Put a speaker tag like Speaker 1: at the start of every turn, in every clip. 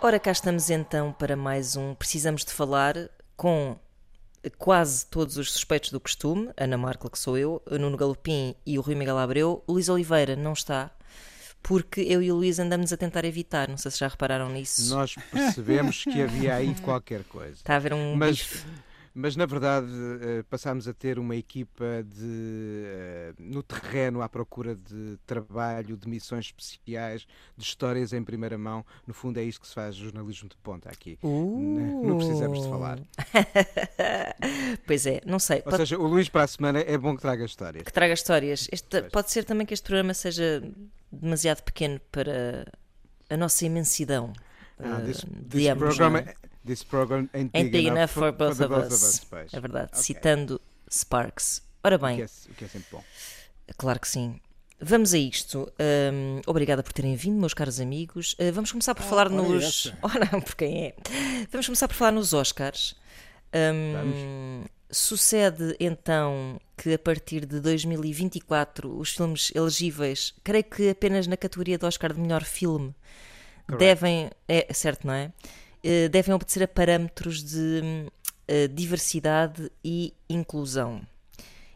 Speaker 1: Ora, cá estamos então para mais um Precisamos de Falar com quase todos os suspeitos do costume, Ana Marco, que sou eu, Nuno Galopim e o Rui Miguel Abreu. O Luís Oliveira não está, porque eu e o Luís andamos a tentar evitar, não sei se já repararam nisso.
Speaker 2: Nós percebemos que havia aí qualquer coisa.
Speaker 1: Está a haver um
Speaker 2: Mas,
Speaker 1: bife.
Speaker 2: Mas na verdade eh, passámos a ter uma equipa de, eh, no terreno à procura de trabalho, de missões especiais, de histórias em primeira mão. No fundo é isto que se faz jornalismo de ponta aqui.
Speaker 1: Uh.
Speaker 2: Não precisamos de falar.
Speaker 1: pois é, não sei.
Speaker 2: Ou
Speaker 1: Pode
Speaker 2: seja, o Luís para a semana é bom que traga histórias.
Speaker 1: que traga histórias. Este- pode ser também que este programa seja demasiado pequeno para a nossa imensidão.
Speaker 2: Ah,
Speaker 1: eh,
Speaker 2: this,
Speaker 1: de
Speaker 2: this
Speaker 1: ambos,
Speaker 2: program,
Speaker 1: não é?
Speaker 2: This program ain't,
Speaker 1: Ain't big enough for both
Speaker 2: the
Speaker 1: of us.
Speaker 2: pois.
Speaker 1: É verdade,
Speaker 2: Ok.
Speaker 1: citando Sparks. Ora
Speaker 2: O
Speaker 1: bem,
Speaker 2: que, é, o que é sempre bom.
Speaker 1: Claro que sim. Vamos a isto. Hum, obrigada por terem vindo, meus caros amigos. Uh, vamos começar por falar
Speaker 3: ora
Speaker 1: nos.
Speaker 3: essa.
Speaker 1: Ora, por quem é? Vamos começar por falar nos Oscars. Hum, sucede então que a partir de 2024 os filmes elegíveis, creio que apenas na categoria de Oscar de melhor filme,
Speaker 2: Correct.
Speaker 1: devem. É certo, não é? Eh, devem obedecer a parâmetros de hum, eh, diversidade e inclusão.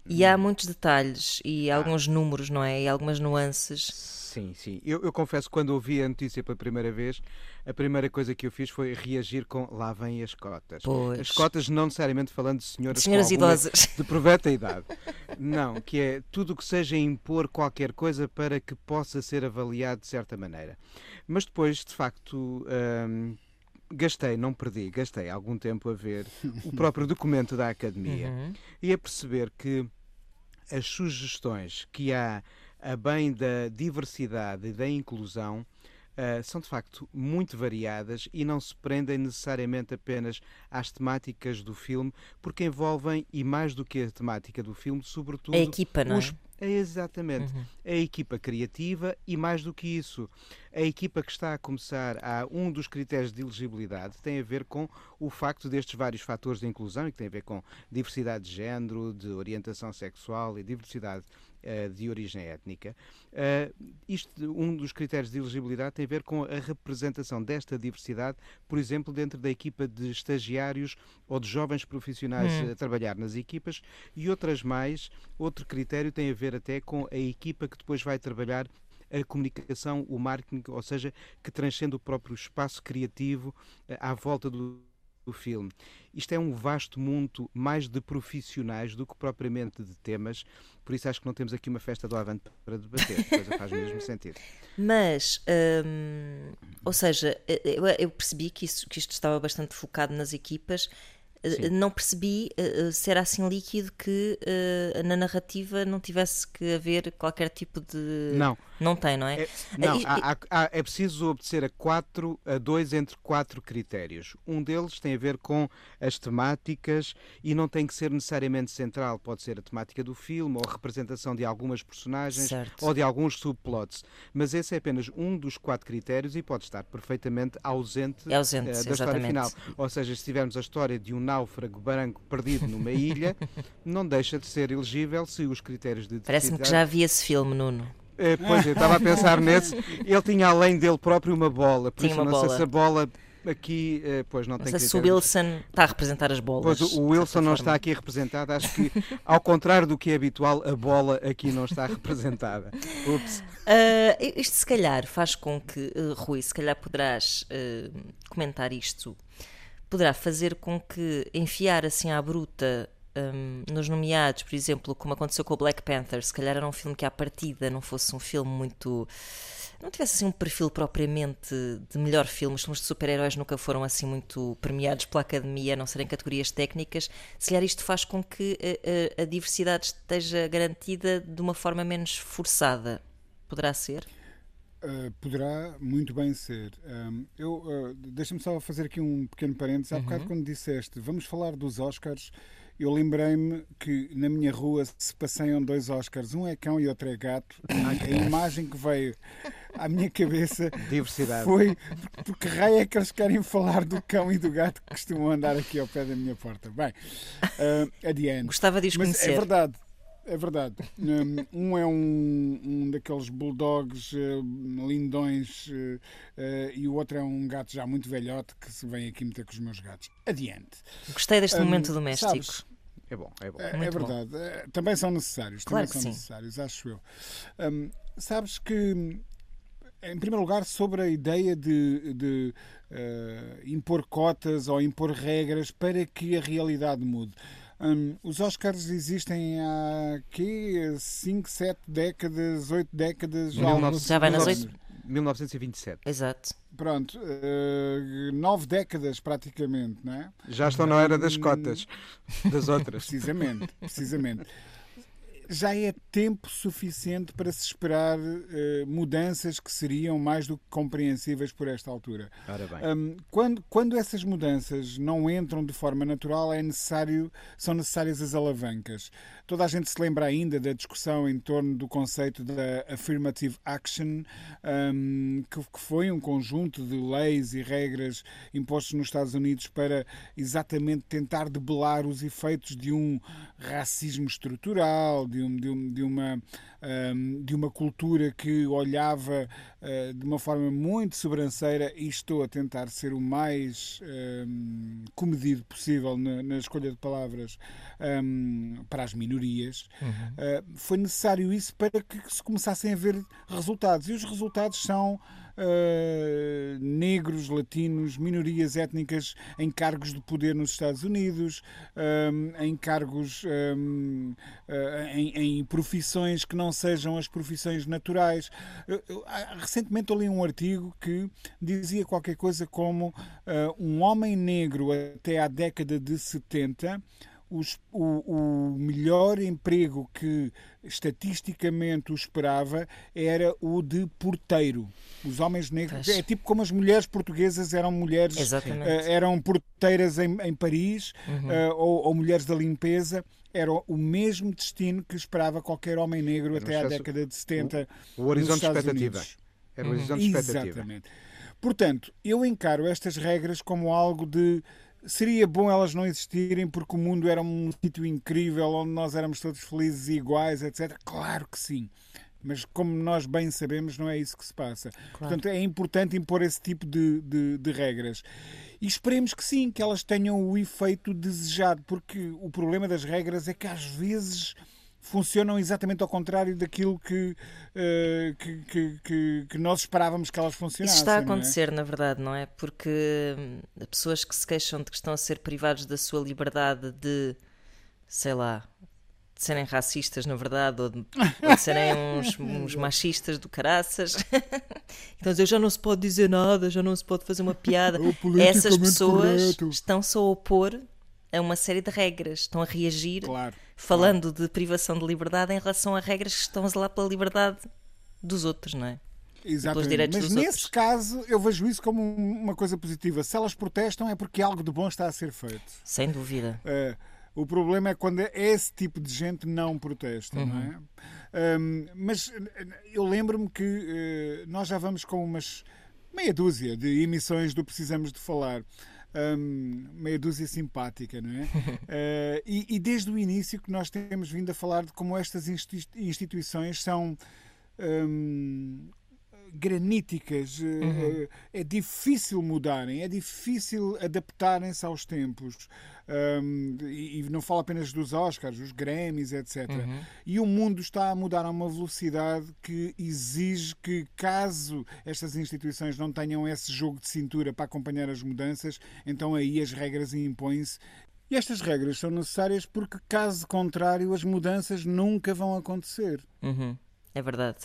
Speaker 1: E há muitos detalhes e alguns números, não é? E algumas nuances.
Speaker 2: Sim, sim. Eu, eu confesso, quando ouvi a notícia pela primeira vez, a primeira coisa que eu fiz foi reagir com lá vêm as cotas.
Speaker 1: Pois.
Speaker 2: As cotas não necessariamente falando de senhoras, com
Speaker 1: Senhoras idosas.
Speaker 2: de proveta idade. Não, que é tudo o que seja impor qualquer coisa para que possa ser avaliado de certa maneira. Mas depois, de facto, hum, gastei, não perdi, gastei algum tempo a ver o próprio documento da Academia
Speaker 1: Uhum.
Speaker 2: e a perceber que as sugestões que há a bem da diversidade e da inclusão ah, são de facto muito variadas e não se prendem necessariamente apenas às temáticas do filme, porque envolvem, e mais do que a temática do filme, sobretudo
Speaker 1: A equipa, não é?
Speaker 2: os- é exatamente.
Speaker 1: Uhum.
Speaker 2: A equipa criativa e mais do que isso, a equipa que está a começar a um dos critérios de elegibilidade tem a ver com o facto destes vários fatores de inclusão e que tem a ver com diversidade de género, de orientação sexual e diversidade de origem étnica. Eh, isto, um dos critérios de elegibilidade tem a ver com a representação desta diversidade, por exemplo, dentro da equipa de estagiários ou de jovens profissionais
Speaker 1: Hum.
Speaker 2: a trabalhar nas equipas e outras mais. Outro critério tem a ver até com a equipa que depois vai trabalhar a comunicação, o marketing, ou seja, que transcende o próprio espaço criativo eh, à volta do, do filme. Isto é um vasto mundo mais de profissionais do que propriamente de temas, por isso acho que não temos aqui uma festa do Avante para debater, a coisa faz mesmo sentido.
Speaker 1: Mas, hum, ou seja, eu, eu percebi que, isso, que isto estava bastante focado nas equipas.
Speaker 2: Sim.
Speaker 1: Não percebi eh, se era assim líquido que eh, na narrativa não tivesse que haver qualquer tipo de.
Speaker 2: Não.
Speaker 1: Não tem, não é?
Speaker 2: É, não,
Speaker 1: e-
Speaker 2: há- há- é preciso obedecer a quatro, a dois entre quatro critérios. Um deles tem a ver com as temáticas e não tem que ser necessariamente central. Pode ser a temática do filme ou a representação de algumas personagens
Speaker 1: Certo.
Speaker 2: ou de alguns subplots. Mas esse é apenas um dos quatro critérios e pode estar perfeitamente ausente,
Speaker 1: É ausente,
Speaker 2: eh, da história
Speaker 1: exatamente.
Speaker 2: final. Ou seja, se tivermos a história de um náufrago branco perdido numa ilha, não deixa de ser elegível se os critérios de
Speaker 1: Parece-me que já vi esse filme, Nuno.
Speaker 2: é, pois, eu estava a pensar nesse. Ele tinha além dele próprio uma bola. Por
Speaker 1: Tinha
Speaker 2: isso,
Speaker 1: uma
Speaker 2: não sei
Speaker 1: bola.
Speaker 2: se a bola aqui, eh, pois, não
Speaker 1: Não
Speaker 2: tem
Speaker 1: sei se o. Wilson está a representar as bolas.
Speaker 2: Pois, o- Wilson não
Speaker 1: forma.
Speaker 2: está aqui representado. Acho que, ao contrário do que é habitual, a bola aqui não está representada. Ups.
Speaker 1: Ah, isto se calhar faz com que, eh, Rui, se calhar poderás eh, comentar isto, poderá fazer com que enfiar assim à bruta hum, nos nomeados, por exemplo, como aconteceu com o Black Panther, se calhar era um filme que à partida não fosse um filme muito. não tivesse assim um perfil propriamente de melhor filme. Os filmes de super-heróis nunca foram assim muito premiados pela academia, a não serem categorias técnicas. Se calhar isto faz com que a, a- a diversidade esteja garantida de uma forma menos forçada. Poderá ser?
Speaker 3: Uh, poderá muito bem ser. Um, eu uh, deixa-me só fazer aqui um pequeno parênteses. Há uhum. bocado quando disseste vamos falar dos Oscars, eu lembrei-me que na minha rua se passeiam dois Oscars, um é cão e outro é gato. a imagem que veio à minha cabeça
Speaker 2: Diversidade.
Speaker 3: foi porque raio é que eles querem falar do cão e do gato que costumam andar aqui ao pé da minha porta. Bem, uh, adiante.
Speaker 1: Gostava de os
Speaker 3: Mas
Speaker 1: conhecer.
Speaker 3: é verdade. É verdade. Um é um, um daqueles bulldogs uh, lindões uh, uh, e o outro é um gato já muito velhote que se vem aqui meter com os meus gatos. Adiante.
Speaker 1: Gostei deste um, momento doméstico.
Speaker 2: Sabes, é bom, é bom.
Speaker 3: É, é verdade. Bom. Também são necessários.
Speaker 1: Claro
Speaker 3: também são
Speaker 1: sim.
Speaker 3: necessários, acho eu. Um, sabes que, em primeiro lugar, sobre a ideia de, de impor cotas ou impor regras para que a realidade mude. Um, os Oscars existem há quê? 5, 7 décadas, 8 décadas?
Speaker 1: 19... Já vai nas 8?
Speaker 2: 1927.
Speaker 1: Exato.
Speaker 3: Pronto, uh, nove décadas praticamente, não é?
Speaker 2: Já estão na era das cotas, das outras.
Speaker 3: precisamente, precisamente já é tempo suficiente para se esperar uh, mudanças que seriam mais do que compreensíveis por esta altura.
Speaker 2: Ora bem.
Speaker 3: Um, quando, quando essas mudanças não entram de forma natural, é necessário, são necessárias as alavancas. Toda a gente se lembra ainda da discussão em torno do conceito da affirmative action, um, que, que foi um conjunto de leis e regras impostos nos Estados Unidos para exatamente tentar debelar os efeitos de um racismo estrutural, de, um, de, um, de uma de uma cultura que olhava uh, de uma forma muito sobranceira e estou a tentar ser o mais comedido possível na, na, escolha de palavras para as minorias. Uhum. Uh, foi necessário isso para que se começassem a ver resultados. E os resultados são uh, negros, latinos, minorias étnicas em cargos de poder nos Estados Unidos, um, em cargos um, uh, em, em, profissões que não sejam as profissões naturais. Recentemente eu li um artigo que dizia qualquer coisa como uh, um homem negro até à década de 70 os, o, o, melhor emprego que estatisticamente o esperava era o de porteiro. Os homens negros. É tipo como as mulheres portuguesas eram mulheres.
Speaker 1: Uh,
Speaker 3: eram porteiras em, em Paris uhum. uh, ou, ou, mulheres da limpeza. Era o mesmo destino que esperava qualquer homem negro até à década de 70.
Speaker 2: O, o horizonte de expectativa.
Speaker 3: Unidos.
Speaker 2: Era o horizonte de
Speaker 3: expectativa. Exatamente. Portanto, eu encaro estas regras como algo de seria bom elas não existirem porque o mundo era um sítio incrível onde nós éramos todos felizes e iguais, etc. Claro que sim. Mas como nós bem sabemos, não é isso que se passa. Claro. Portanto, é importante impor esse tipo de, de, de, regras. E esperemos que sim, que elas tenham o efeito desejado, porque o problema das regras é que às vezes funcionam exatamente ao contrário daquilo que, uh, que, que, que, que, nós esperávamos que elas funcionassem.
Speaker 1: Isso está a
Speaker 3: é?
Speaker 1: acontecer, é? na verdade, não é? Porque hum, pessoas que se queixam de que estão a ser privados da sua liberdade de, sei lá, de serem racistas, na verdade, ou de, ou de serem uns, uns, machistas do caraças. então, já não se pode dizer nada, já não se pode fazer uma piada. Essas pessoas estão-se a opor a uma série de regras, estão a reagir
Speaker 3: claro,
Speaker 1: falando claro. de privação de liberdade em relação a regras que estão a zelar pela liberdade dos outros, não é?
Speaker 3: Exatamente. Mas nesse outros. caso eu vejo isso como uma coisa positiva. Se elas protestam é porque algo de bom está a ser feito.
Speaker 1: Sem dúvida.
Speaker 3: Uh, o problema é quando esse tipo de gente não protesta, uhum. não é? Um, mas eu lembro-me que uh, nós já vamos com umas meia dúzia de emissões do Precisamos de Falar um, meia dúzia simpática, não é? uh, e, e, desde o início que nós temos vindo a falar de como estas instituições são. Um, graníticas, uhum. é difícil mudarem, é difícil adaptarem-se aos tempos. Um, e, não falo apenas dos Oscars, os Grammys, etc. Uhum. E o mundo está a mudar a uma velocidade que exige que, caso estas instituições não tenham esse jogo de cintura para acompanhar as mudanças, então aí as regras impõem-se e estas regras são necessárias porque, caso contrário, as mudanças nunca vão acontecer.
Speaker 1: Uhum. É verdade.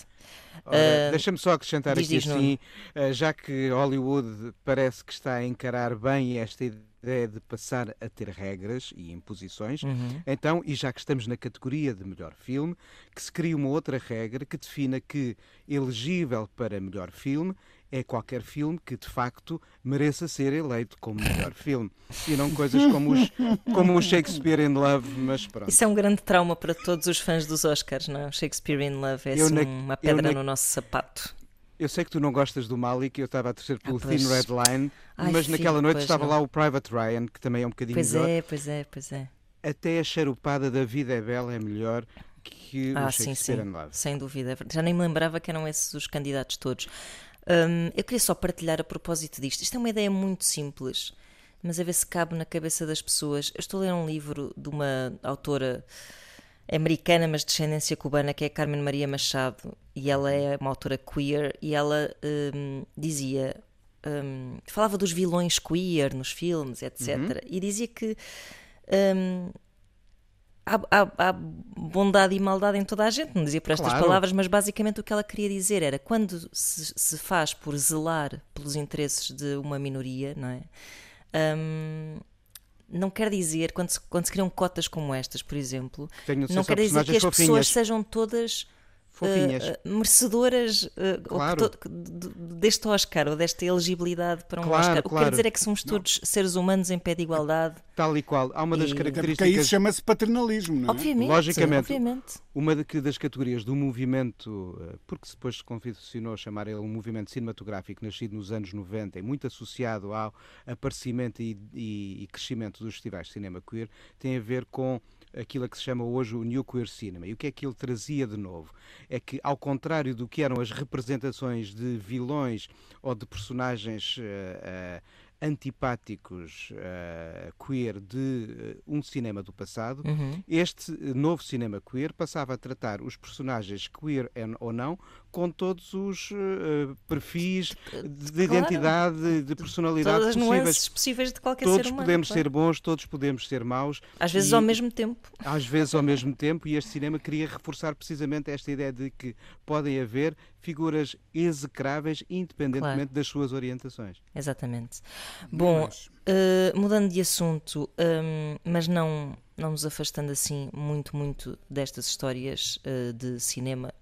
Speaker 2: Uh, Deixa-me só acrescentar aqui assim, uh, já que Hollywood parece que está a encarar bem esta ideia de passar a ter regras e imposições.
Speaker 1: Uhum.
Speaker 2: Então, e já que estamos na categoria de melhor filme, que se crie uma outra regra que defina que elegível para melhor filme é qualquer filme que de facto mereça ser eleito como melhor filme e não coisas como os, como o Shakespeare in Love, mas pronto.
Speaker 1: Isso é um grande trauma para todos os fãs dos Oscars, não é? O Shakespeare in Love é assim,
Speaker 2: na-
Speaker 1: uma pedra
Speaker 2: na-
Speaker 1: no nosso sapato.
Speaker 2: Eu sei que tu não gostas do Malik, eu estava a torcer pelo
Speaker 1: Ah, pois.
Speaker 2: Thin Red Line,
Speaker 1: Ai,
Speaker 2: mas
Speaker 1: filho,
Speaker 2: naquela noite
Speaker 1: pois
Speaker 2: estava
Speaker 1: não.
Speaker 2: lá o Private Ryan, que também é um bocadinho
Speaker 1: Pois
Speaker 2: melhor.
Speaker 1: é, pois é, pois é.
Speaker 2: Até a charupada da Vida é Bela é melhor que
Speaker 1: Ah,
Speaker 2: o
Speaker 1: sim,
Speaker 2: Shakespeare
Speaker 1: sim,
Speaker 2: in Love.
Speaker 1: sem dúvida. Já nem me lembrava que eram esses os candidatos todos. Hum, eu queria só partilhar a propósito disto. Isto é uma ideia muito simples, mas a ver se cabe na cabeça das pessoas. Eu estou a ler um livro de uma autora americana, mas de descendência cubana, que é Carmen Maria Machado, e ela é uma autora queer, e ela hum, dizia. hum, falava dos vilões queer nos filmes, etc. E dizia que hum, há, há- há bondade e maldade em toda a gente, não dizia por estas
Speaker 2: Claro.
Speaker 1: palavras, mas basicamente o que ela queria dizer era quando se, se faz por zelar pelos interesses de uma minoria, não é? Hum, não quer dizer, quando se, quando se criam cotas como estas, por exemplo, não quer dizer que as
Speaker 2: personagens
Speaker 1: pessoas
Speaker 2: fofinhas.
Speaker 1: sejam todas
Speaker 2: Fofinhas.
Speaker 1: eh, merecedoras ou
Speaker 2: Claro.
Speaker 1: to- de- de- deste Oscar ou desta elegibilidade para um
Speaker 2: Claro,
Speaker 1: Oscar. O que quer dizer é que somos todos seres humanos em pé de igualdade.
Speaker 2: Tal e qual. Há uma das
Speaker 1: E-
Speaker 3: Até porque
Speaker 2: características.
Speaker 3: isso chama-se paternalismo, não é?
Speaker 1: Obviamente,
Speaker 2: Logicamente.
Speaker 1: obviamente.
Speaker 2: Uma das categorias do movimento, porque depois se confeccionou chamar ele um movimento cinematográfico nascido nos anos 90 e muito associado ao aparecimento e, e- e crescimento dos festivais de cinema queer, tem a ver com aquilo a que se chama hoje o New Queer Cinema. E o que é que ele trazia de novo? É que, ao contrário do que eram as representações de vilões ou de personagens eh, eh, antipáticos eh, queer de um cinema do passado,
Speaker 1: Uhum.
Speaker 2: este novo cinema queer passava a tratar os personagens queer ou não com todos os eh, perfis de de
Speaker 1: Claro.
Speaker 2: identidade, de personalidade
Speaker 1: Todas as
Speaker 2: possíveis.
Speaker 1: nuances possíveis de qualquer
Speaker 2: Todos
Speaker 1: ser humano.
Speaker 2: podemos
Speaker 1: claro.
Speaker 2: ser bons, todos podemos ser maus.
Speaker 1: Às vezes
Speaker 2: e-
Speaker 1: ao mesmo tempo.
Speaker 2: às vezes ao mesmo tempo, e este cinema queria reforçar precisamente esta ideia de que podem haver figuras execráveis independentemente das suas orientações.
Speaker 1: Exatamente. Bom,
Speaker 3: Mas-
Speaker 1: eh, mudando de assunto, hum, mas não, não nos afastando assim muito, muito destas histórias eh, de cinema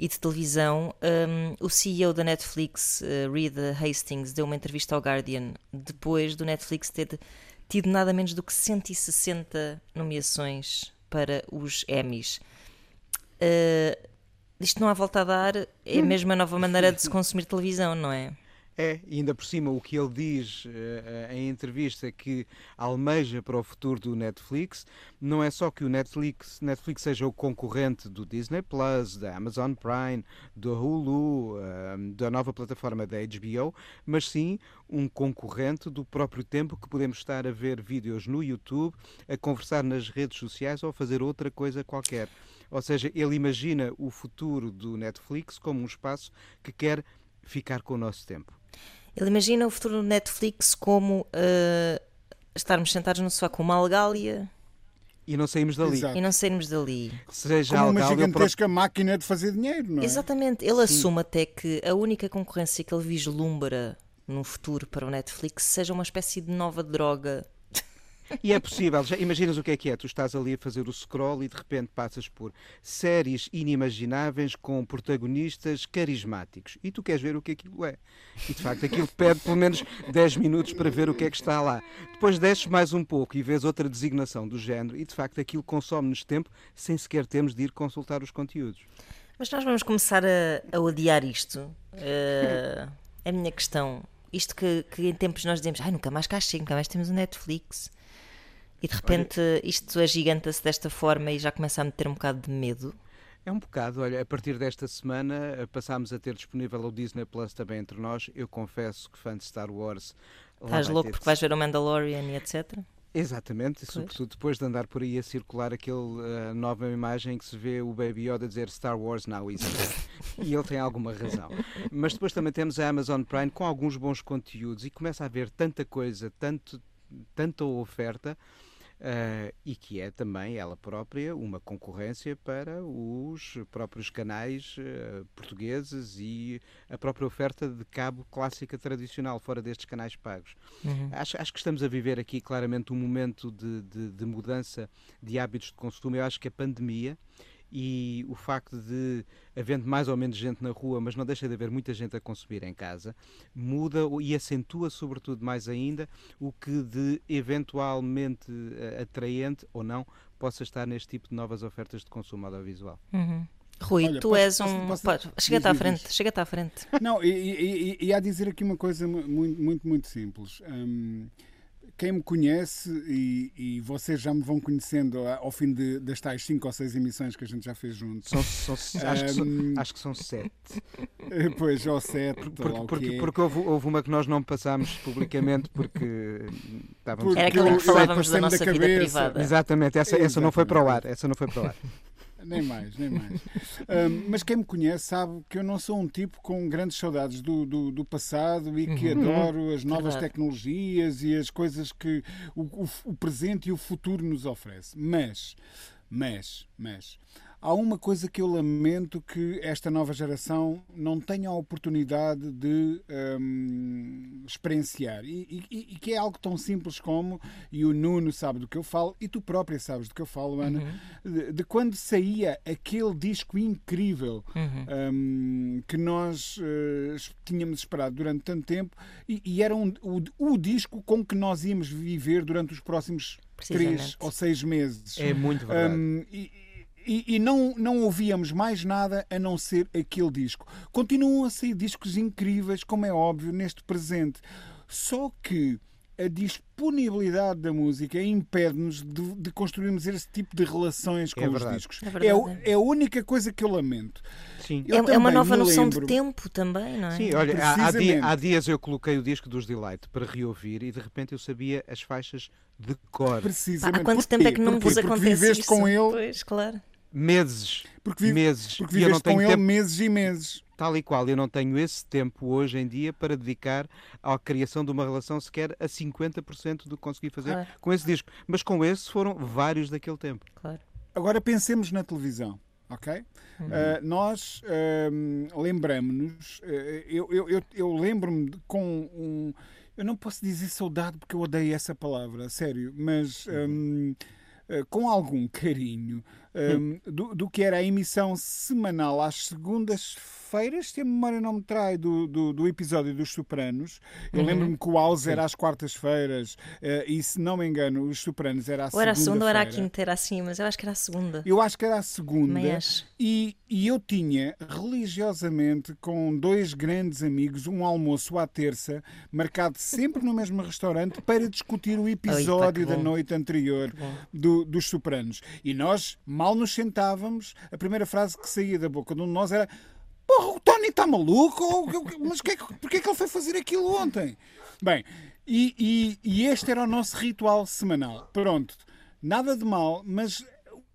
Speaker 1: e de televisão, hum, o CEO da Netflix, eh, Reed Hastings, deu uma entrevista ao Guardian depois do Netflix ter tido nada menos do que 160 nomeações para os Emmys. Eh, isto não há volta a dar, é mesmo a nova maneira de se consumir televisão, não é?
Speaker 2: É, e ainda por cima o que ele diz eh, em entrevista que almeja para o futuro do Netflix não é só que o Netflix, Netflix seja o concorrente do Disney Plus, da Amazon Prime, do Hulu, eh, da nova plataforma da HBO, mas sim um concorrente do próprio tempo que podemos estar a ver vídeos no YouTube, a conversar nas redes sociais ou a fazer outra coisa qualquer. Ou seja, ele imagina o futuro do Netflix como um espaço que quer ficar com o nosso tempo.
Speaker 1: Ele imagina o futuro do Netflix como eh, estarmos sentados no sofá com uma algália
Speaker 2: E não saímos dali.
Speaker 3: Exato.
Speaker 1: e não sairmos dali.
Speaker 2: Seja
Speaker 3: Como uma gigantesca máquina de fazer dinheiro, não é?
Speaker 1: Exatamente. Ele assume até que a única concorrência que ele vislumbra no futuro para o Netflix seja uma espécie de nova droga.
Speaker 2: E é possível, já imaginas o que é que é? Tu estás ali a fazer o scroll e de repente passas por séries inimagináveis com protagonistas carismáticos. E tu queres ver o que aquilo é. E de facto aquilo pede pelo menos 10 minutos para ver o que é que está lá. Depois desces mais um pouco e vês outra designação do género e de facto aquilo consome-nos tempo sem sequer termos de ir consultar os conteúdos.
Speaker 1: Mas nós vamos começar a, a odiar isto. É a minha questão. Isto que, que em tempos nós dizemos, ai, nunca mais cá chego, nunca mais temos o Netflix. E de repente isto agiganta-se desta forma e já começa a meter um bocado de medo.
Speaker 2: É um bocado, olha, a partir desta semana eh, passámos a ter disponível o Disney Plus também entre nós. Eu confesso que fã de Star Wars.
Speaker 1: Estás louco
Speaker 2: ter
Speaker 1: porque vais ver o Mandalorian e etc.
Speaker 2: Exatamente, sobretudo depois de andar por aí a circular aquela nova imagem que se vê o Baby Yoda dizer Star Wars now is e ele tem alguma razão. Mas depois também temos a Amazon Prime com alguns bons conteúdos e começa a haver tanta coisa, tanto, tanta oferta Uh, e que é também ela própria uma concorrência para os próprios canais uh, portugueses e a própria oferta de cabo clássica tradicional, fora destes canais pagos. Uhum. Acho, acho, que estamos a viver aqui claramente um momento de, de, de mudança de hábitos de consumo. Eu acho que a pandemia e o facto de havendo mais ou menos gente na rua, mas não deixa de haver muita gente a consumir em casa, muda e acentua sobretudo mais ainda o que de eventualmente eh, atraente ou não possa estar neste tipo de novas ofertas de consumo audiovisual.
Speaker 1: Uhum. Rui,
Speaker 3: Olha,
Speaker 1: tu
Speaker 3: posso,
Speaker 1: és um.
Speaker 3: Posso,
Speaker 1: posso, chega-te à frente, chega-te à frente.
Speaker 3: Não, e, e, e, e há dizer aqui uma coisa muito, muito, muito simples. Um, quem me conhece, e, e, vocês já me vão conhecendo ao fim de, das tais 5 ou 6 emissões que a gente já fez juntos.
Speaker 2: São, são, acho, que são, acho, que são, 7.
Speaker 3: Pois, ou 7.
Speaker 2: Porque, porque, porque houve, houve, uma que nós não passámos publicamente porque
Speaker 1: estávamos. Era aquela que falávamos da nossa da vida privada.
Speaker 2: Exatamente, essa, essa não foi para o ar. Essa não foi para o ar.
Speaker 3: nem mais, nem mais. Um, mas quem me conhece sabe que eu não sou um tipo com grandes saudades do, do, do passado e que uhum. adoro as novas Verdade. tecnologias e as coisas que o, o, o presente e o futuro nos oferece. Mas, mas, mas Há uma coisa que eu lamento que esta nova geração não tenha a oportunidade de um, experienciar e, e, e, que é algo tão simples como, e o Nuno sabe do que eu falo, e tu própria sabes do que eu falo, Ana, uhum. de, de, quando saía aquele disco incrível uhum. um, que nós uh, tínhamos esperado durante tanto tempo e, e era um, o, o disco com que nós íamos viver durante os próximos três ou seis meses.
Speaker 2: É muito verdade. Um,
Speaker 3: e, e, e, não, não ouvíamos mais nada a não ser aquele disco. Continuam a sair discos incríveis, como é óbvio, neste presente. Só que a disponibilidade da música impede-nos de, de, construirmos esse tipo de relações com é os discos. É, é, é, a única coisa que eu lamento.
Speaker 1: Sim. Eu é, é uma nova noção lembro... de tempo também, não é?
Speaker 2: Sim, olha, há, dia, há, dias eu coloquei o disco dos Delight para reouvir e de repente eu sabia as faixas de cor.
Speaker 1: Precisamente. Há quanto tempo é que não vos acontece isso?
Speaker 3: com ele.
Speaker 1: Pois, claro
Speaker 2: meses.
Speaker 3: Porque, vive,
Speaker 2: meses.
Speaker 3: porque viveste com ele tempo, meses e meses.
Speaker 2: Tal e qual, eu não tenho esse tempo hoje em dia para dedicar à criação de uma relação sequer a 50% do que consegui fazer claro. com esse disco. Mas com esse foram vários daquele tempo.
Speaker 1: Claro.
Speaker 3: Agora pensemos na televisão. Ok? Uhum. Uh, nós uh, lembramos-nos, uh, eu, eu, eu, eu lembro-me com um. Eu não posso dizer saudade porque eu odeio essa palavra, sério, mas. Um, eh, com algum carinho um, do, do, que era a emissão semanal às segundas-feiras, se a memória não me trai, do, do, do episódio dos Sopranos. Eu uhum. lembro-me que o House era às quartas-feiras uh, e, se não me engano, os Sopranos era à segunda. Ou
Speaker 1: era a segunda
Speaker 3: ou
Speaker 1: era a quinta, era assim, mas eu acho que era a segunda.
Speaker 3: Eu acho que era a segunda. E, e eu tinha religiosamente com dois grandes amigos um almoço à terça, marcado sempre no mesmo restaurante, para discutir o episódio Oi, da noite anterior do, dos Sopranos. E nós mal nos sentávamos, a primeira frase que saía da boca de um de nós era Porra, o Tony está maluco? Mas que é que, porquê é que ele foi fazer aquilo ontem? Bem, e, e, e este era o nosso ritual semanal. Pronto, nada de mal, mas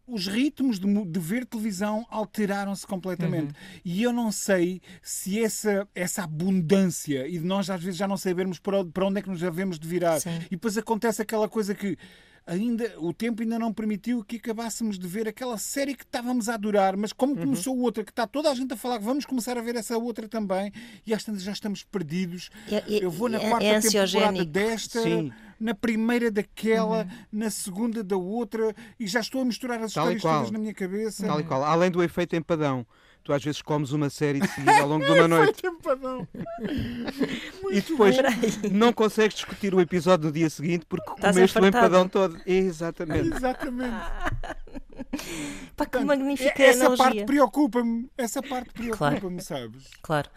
Speaker 3: os ritmos de, de ver televisão alteraram-se completamente. Uhum. E eu não sei se essa, essa abundância e de nós às vezes já não sabermos para onde é que nos devemos de virar. Sim. E depois acontece aquela coisa que ainda o tempo ainda não permitiu que acabássemos de ver aquela série que estávamos a adorar, mas como uhum. começou outra, que está toda a gente a falar que vamos começar a ver essa outra também, e às tantas já estamos perdidos. É, é, Eu vou na é, quarta é temporada desta. Sim na primeira daquela, uhum. na segunda da outra, e já estou a misturar as Tal histórias todas na minha cabeça.
Speaker 2: Tal e qual. Além do efeito empadão tu às vezes comes uma série de seguida ao longo de uma noite. e depois não consegues discutir o episódio no dia seguinte porque Estás comeste o empadão todo. Exatamente.
Speaker 3: Exatamente.
Speaker 1: Pá, que magnífica
Speaker 3: essa
Speaker 1: analogia.
Speaker 3: parte preocupa-me. Essa parte preocupa-me, claro. sabes?
Speaker 1: Claro.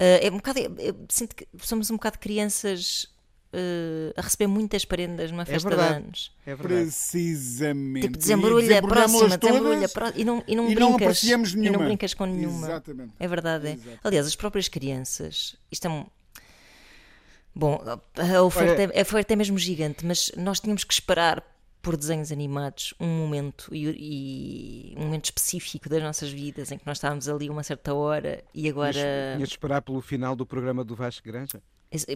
Speaker 1: Uh, é um bocado, eu sinto que somos um bocado crianças uh, a receber muitas prendas numa é festa
Speaker 2: é
Speaker 1: de anos.
Speaker 2: É verdade.
Speaker 3: Precisamente.
Speaker 1: Tipo, desembrulha a próxima, desembrulha e não, e não
Speaker 3: e
Speaker 1: brincas.
Speaker 3: Não nenhuma.
Speaker 1: E não brincas com nenhuma.
Speaker 3: Exatamente.
Speaker 1: É verdade. É. Aliás, as próprias crianças, isto é um. Bom, a oferta, Olha... É, a oferta é mesmo gigante, mas nós tínhamos que esperar por desenhos animados um momento e, e, um momento específico das nossas vidas em que nós estávamos ali uma certa hora e agora.
Speaker 2: Tinhas de esperar pelo final do programa do Vasco Granja?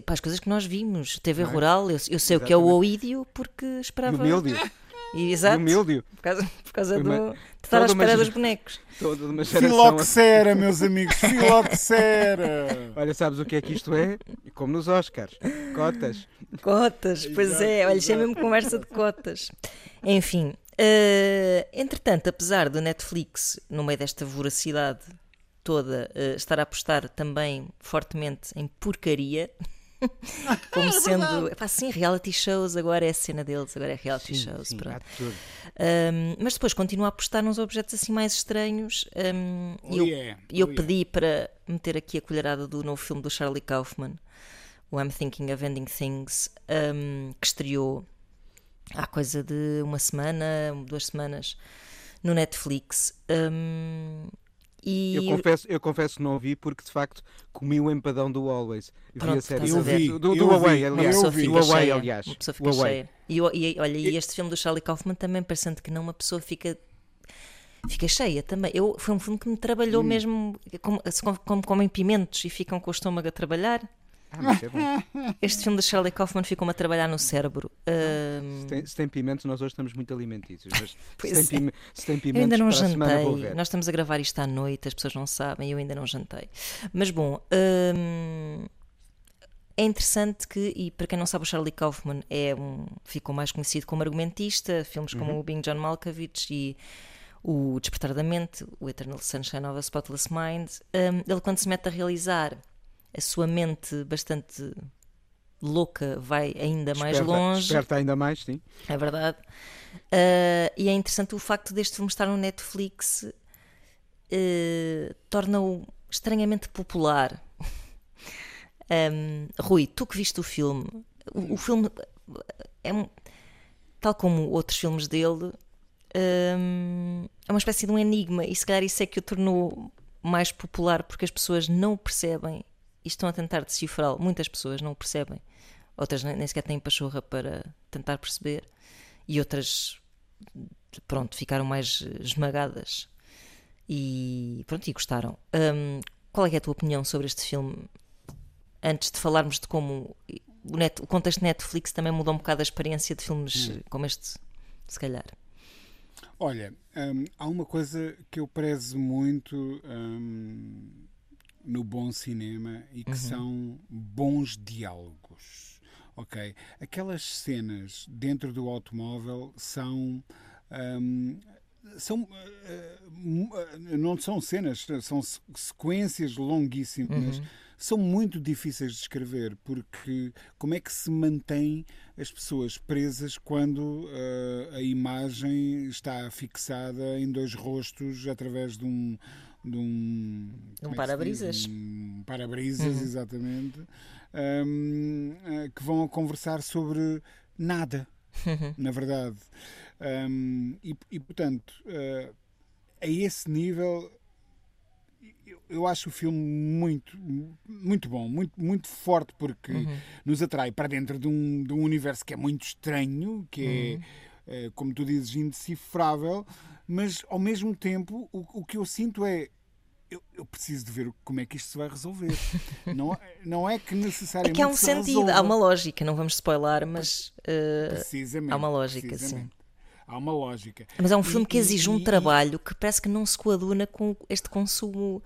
Speaker 1: Para as coisas que nós vimos, TV é? Rural, eu, eu sei Exatamente. o que é o Oídio porque esperava. E, exato.
Speaker 2: Do mildio.
Speaker 1: Por causa, por causa do, de estar à espera dos bonecos.
Speaker 2: Toda uma geração.
Speaker 3: Filoxera, meus amigos, filoxera.
Speaker 2: Olha, sabes o que é que isto é? Como nos Oscars. Cotas.
Speaker 1: Cotas, pois
Speaker 3: Exato,
Speaker 1: é, olha, isto é mesmo conversa de cotas. Enfim, eh, entretanto, apesar do Netflix, no meio desta voracidade toda, eh, estar a apostar também fortemente em porcaria, como sendo. Epá, sim, reality shows, agora é a cena deles, agora é reality shows.
Speaker 2: sim,
Speaker 1: pronto. Um, mas depois continua a apostar nos objetos assim mais estranhos. um,
Speaker 3: Oh,
Speaker 1: e eu,
Speaker 3: yeah,
Speaker 1: eu
Speaker 3: oh, yeah.
Speaker 1: pedi para meter aqui a colherada do novo filme do Charlie Kaufman, o I'm Thinking of Ending Things, um, que estreou há coisa de uma semana, duas semanas, no Netflix. Um, e
Speaker 2: Eu confesso, eu confesso que não vi porque de facto comi o empadão do Always. Vi
Speaker 1: Pronto,
Speaker 2: a série
Speaker 1: estás a
Speaker 2: do, do,
Speaker 3: Eu vi, uma
Speaker 2: aliás.
Speaker 1: pessoa
Speaker 3: vi.
Speaker 1: fica
Speaker 2: Do
Speaker 1: cheia.
Speaker 2: aliás.
Speaker 1: Uma pessoa
Speaker 2: Do
Speaker 1: fica cheia. E, e- olha, e este filme do Charlie Kaufman também, parecendo que não, uma pessoa fica. Fica cheia também. Eu, foi um filme que me trabalhou mesmo como, como, como comem pimentos e ficam com o estômago a trabalhar.
Speaker 2: Ah, é bom.
Speaker 1: Este filme do Charlie Kaufman ficou-me a trabalhar no cérebro.
Speaker 2: Se tem, se tem pimentos, nós hoje estamos muito alimentícios. Mas
Speaker 1: Pois
Speaker 2: se, tem
Speaker 1: é.
Speaker 2: se tem
Speaker 1: eu
Speaker 2: pimentos,
Speaker 1: ainda não jantei. Nós estamos a gravar isto à noite, as pessoas não sabem, eu ainda não jantei. Mas bom, é interessante que, e para quem não sabe, o Charlie Kaufman é um, ficou mais conhecido como argumentista, filmes como
Speaker 2: Uhum.
Speaker 1: o Being John Malkovich e o Despertar da Mente, o Eternal Sunshine of a Spotless Mind. ahm, ele, quando se mete a realizar, a sua mente bastante louca vai ainda mais
Speaker 2: Esperta-
Speaker 1: longe.
Speaker 2: Esperta ainda mais, sim.
Speaker 1: É verdade. Ah, e é interessante o facto deste filme estar no Netflix eh, torna-o estranhamente popular. Ahm, Rui, tu que viste o filme, o, o filme é um- tal como outros filmes dele, ahm, é uma espécie de um enigma, e se calhar isso é que o tornou mais popular porque as pessoas não o percebem e estão a tentar decifrá-lo. Muitas pessoas não o percebem, outras nem sequer têm pachorra para tentar perceber, e outras, pronto, ficaram mais eh, esmagadas e pronto, e gostaram. Hum, qual é, é a tua opinião sobre este filme? Antes de falarmos de como o, net- o contexto Netflix também mudou um bocado a experiência de filmes eh, como este, se calhar.
Speaker 3: Olha, hum, há uma coisa que eu prezo muito hum, no bom cinema e que são bons diálogos. Ok? Aquelas cenas dentro do automóvel são. hum, são eh, eh, não são cenas, são se- sequências longuíssimas. São muito difíceis de escrever porque como é que se mantém as pessoas presas quando eh, a imagem está fixada em dois rostos através de um de um, como é
Speaker 1: para-brisas.
Speaker 3: Um para-brisas, exatamente, hum, eh, que vão a conversar sobre nada, na verdade. Hum, e, e, portanto, eh, a esse nível, eu, eu acho o filme muito, muito bom, muito, muito forte, porque nos atrai para dentro de um, de um universo que é muito estranho, que é, eh, como tu dizes, indecifrável, mas ao mesmo tempo o, o que eu sinto é. Eu, eu preciso de ver como é que isto se vai resolver. não, é- não é que
Speaker 1: É
Speaker 3: necessariamente.
Speaker 1: que há um
Speaker 3: se
Speaker 1: sentido, há
Speaker 3: resolva.
Speaker 1: uma lógica, não vamos spoiler, mas, eh,
Speaker 3: Precisamente.
Speaker 1: há uma lógica,
Speaker 3: precisamente. Há uma lógica.
Speaker 1: mas é um
Speaker 3: E-
Speaker 1: filme que
Speaker 3: e-
Speaker 1: exige um
Speaker 3: e-
Speaker 1: trabalho que parece que não se coaduna com este consumo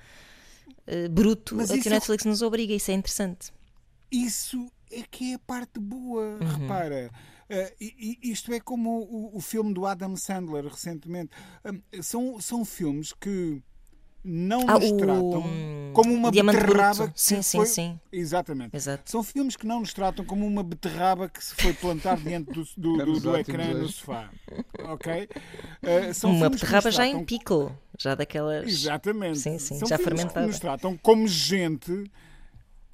Speaker 1: eh, bruto a que o
Speaker 3: é-
Speaker 1: Netflix nos obriga, isso é interessante.
Speaker 3: Isso é que é a parte boa,
Speaker 1: Uhum.
Speaker 3: repara. eh, e- e isto é como o, o filme do Adam Sandler recentemente. Hum, são, são filmes que não
Speaker 1: Ah,
Speaker 3: nos
Speaker 1: o,
Speaker 3: tratam como uma
Speaker 1: Diamante
Speaker 3: beterraba.
Speaker 1: Sim, sim,
Speaker 3: foi-
Speaker 1: sim.
Speaker 3: Exatamente.
Speaker 1: Exato.
Speaker 3: São filmes que não nos tratam como uma beterraba que se foi plantar diante do, do, do, do ecrã no sofá. Ok? Eh, são
Speaker 1: Uma beterraba já em
Speaker 3: tratam
Speaker 1: pickle, já daquelas.
Speaker 3: Exatamente.
Speaker 1: Sim, sim,
Speaker 3: São
Speaker 1: já
Speaker 3: filmes
Speaker 1: fermentada.
Speaker 3: que nos tratam como gente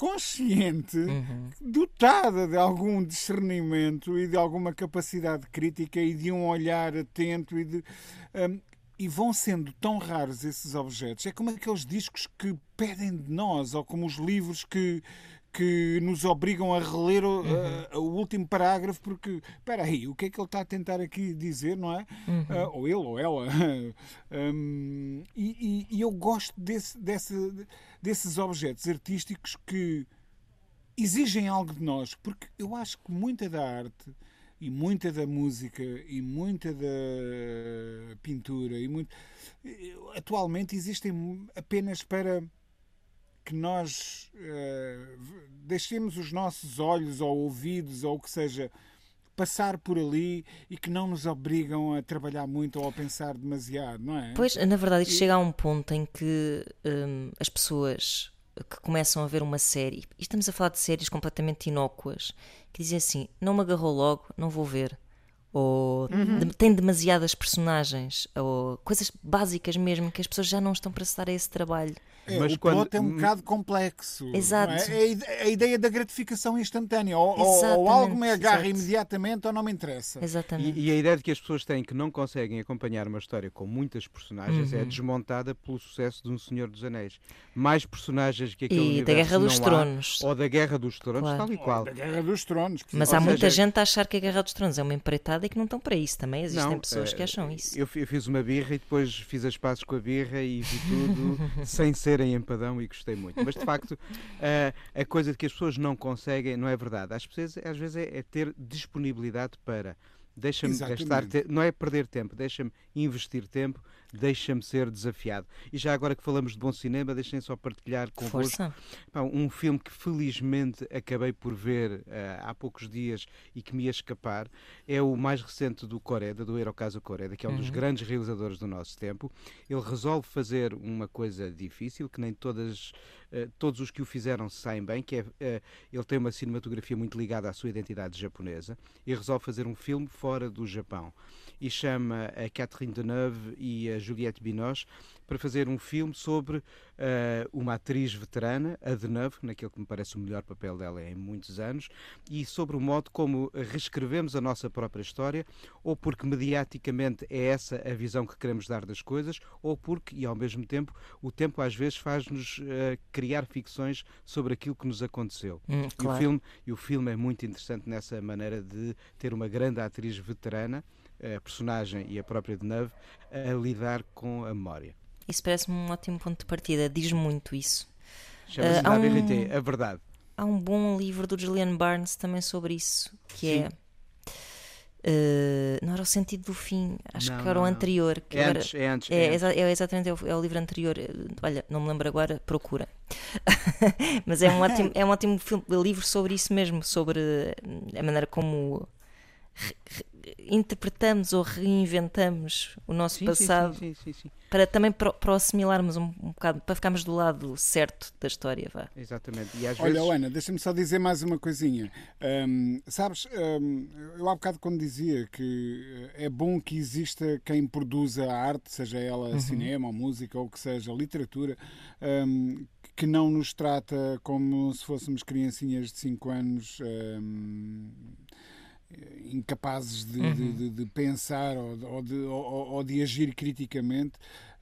Speaker 3: consciente,
Speaker 1: Uhum.
Speaker 3: dotada de algum discernimento e de alguma capacidade crítica e de um olhar atento e de. hum, e vão sendo tão raros esses objetos. É como aqueles discos que pedem de nós, ou como os livros que, que nos obrigam a reler o, a- o último parágrafo, porque, espera aí, o que é que ele está a tentar aqui dizer, não é? Ah, ou ele ou ela. Hum, e, e- e eu gosto desse, desse- desses objetos artísticos que exigem algo de nós, porque eu acho que muita da arte e muita da música e muita da pintura e muito atualmente existem apenas para que nós uh, deixemos os nossos olhos ou ouvidos ou o que seja passar por ali e que não nos obrigam a trabalhar muito ou a pensar demasiado, não é?
Speaker 1: Pois, na verdade, isto e... chega a um ponto em que um, as pessoas que começam a ver uma série, e estamos a falar de séries completamente inócuas, que dizem assim: não me agarrou logo, não vou ver. Ou uhum. de, tem demasiadas personagens, ou coisas básicas mesmo que as pessoas já não estão para se dar a esse trabalho.
Speaker 3: É, mas o quando... plot é um bocado complexo. Exato. É? é? a ideia da gratificação instantânea. Ou, ou, algo me agarra Exato. imediatamente ou não me interessa.
Speaker 1: Exatamente.
Speaker 2: E, e, a ideia de que as pessoas têm que não conseguem acompanhar uma história com muitas personagens é uhum. é desmontada pelo sucesso de Um Senhor dos Anéis. Mais personagens que aquele
Speaker 1: E da Guerra dos Tronos.
Speaker 2: Há, ou da Guerra dos Tronos, claro. tal e qual. Ou
Speaker 3: da Guerra dos Tronos.
Speaker 1: Mas há seja, muita gente a achar que a Guerra dos Tronos é uma empreitada e que não estão para isso. Também existem não, pessoas que acham isso.
Speaker 2: Eu, eu fiz uma birra e depois fiz as pazes com a birra e vi tudo sem ser em empadão e gostei muito. Mas de facto, uh, a coisa de que as pessoas não conseguem não é verdade. Às vezes, às vezes é, é ter disponibilidade para. Deixa-me gastar, não é perder tempo, deixa-me investir tempo, deixa-me ser desafiado. E já agora que falamos de bom cinema, deixem só partilhar convosco um filme que felizmente acabei por ver uh, há poucos dias e que me ia escapar. É o mais recente do Coreda, do Hirokazu Coreda, que é um uhum. dos grandes realizadores do nosso tempo. Ele resolve fazer uma coisa difícil que nem todas eh, todos os que o fizeram saem bem, que é, uh, ele tem uma cinematografia muito ligada à sua identidade japonesa e resolve fazer um filme fora do Japão. E chama a Catherine Deneuve e a Juliette Binoche para fazer um filme sobre uh, uma atriz veterana, a Deneuve, naquele que me parece o melhor papel dela em muitos anos, e sobre o modo como reescrevemos a nossa própria história, ou porque mediaticamente é essa a visão que queremos dar das coisas, ou porque, e ao mesmo tempo, o tempo às vezes faz-nos uh, criar ficções sobre aquilo que nos aconteceu.
Speaker 1: Hum,
Speaker 2: e, o filme, e o filme é muito interessante nessa maneira de ter uma grande atriz veterana, a personagem e a própria Deneuve, a lidar com a memória.
Speaker 1: Isso parece-me um ótimo ponto de partida, diz muito isso.
Speaker 2: Chama-se uh, um, a verdade.
Speaker 1: Há um bom livro do Julian Barnes também sobre isso, que Sim. é. Uh, não era o sentido do fim, acho não, que era o anterior. Que
Speaker 2: é,
Speaker 1: era,
Speaker 2: antes, é antes.
Speaker 1: É, é, é exatamente, é o, é o, livro anterior. Olha, não me lembro agora, procura. Mas é um ótimo, é um ótimo filme, livro sobre isso mesmo, sobre a maneira como interpretamos ou reinventamos o nosso sim, passado sim, sim, para também para, para assimilarmos um, um, bocado, para ficarmos do lado certo da história. Vá.
Speaker 2: Exatamente. E às
Speaker 3: Olha,
Speaker 2: vezes...
Speaker 3: Ana, deixa-me só dizer mais uma coisinha. Um, sabes, um, eu há bocado quando dizia que é bom que exista quem produza a arte, seja ela uhum. cinema ou música ou que seja literatura, um, que não nos trata como se fôssemos criancinhas de 5 anos incapazes de, uhum. de, de, de pensar ou, ou, de, ou, ou, de agir criticamente.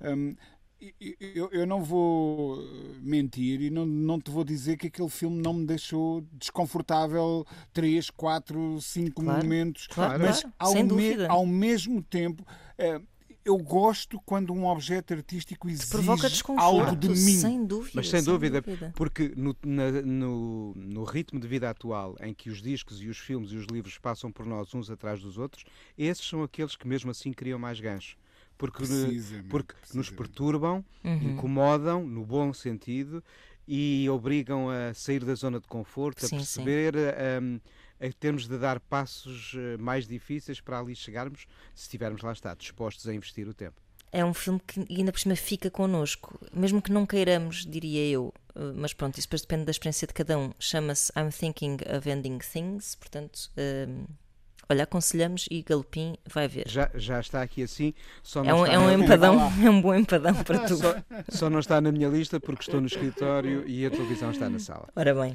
Speaker 3: Um, eu, eu, não vou mentir e não, não te vou dizer que aquele filme não me deixou desconfortável 3, 4, 5 claro, momentos,
Speaker 1: claro,
Speaker 3: mas
Speaker 1: claro,
Speaker 3: ao, me, ao mesmo tempo. Uh, eu gosto quando um objeto artístico exige algo de mim.
Speaker 1: Sem dúvida.
Speaker 2: Mas sem, sem dúvida, dúvida, porque no, na, no, no, ritmo de vida atual, em que os discos e os filmes e os livros passam por nós uns atrás dos outros, esses são aqueles que mesmo assim criam mais gancho. Porque, porque nos perturbam, uhum. incomodam, no bom sentido, e obrigam a sair da zona de conforto, a perceber. Um, em termos de dar passos eh, mais difíceis para ali chegarmos, se estivermos lá está, dispostos a investir o tempo.
Speaker 1: É um filme que ainda por cima fica connosco, mesmo que não queiramos, diria eu, eh, mas pronto, isso depois depende da experiência de cada um. Chama-se I'm Thinking of Ending Things, portanto. Um Olha, aconselhamos e Galopim vai ver.
Speaker 2: Já, já está aqui assim. Só
Speaker 1: é, um, é um empadão, é um bom empadão para tu.
Speaker 2: Só, só, não está na minha lista porque estou no escritório e a televisão está na sala.
Speaker 1: Ora bem.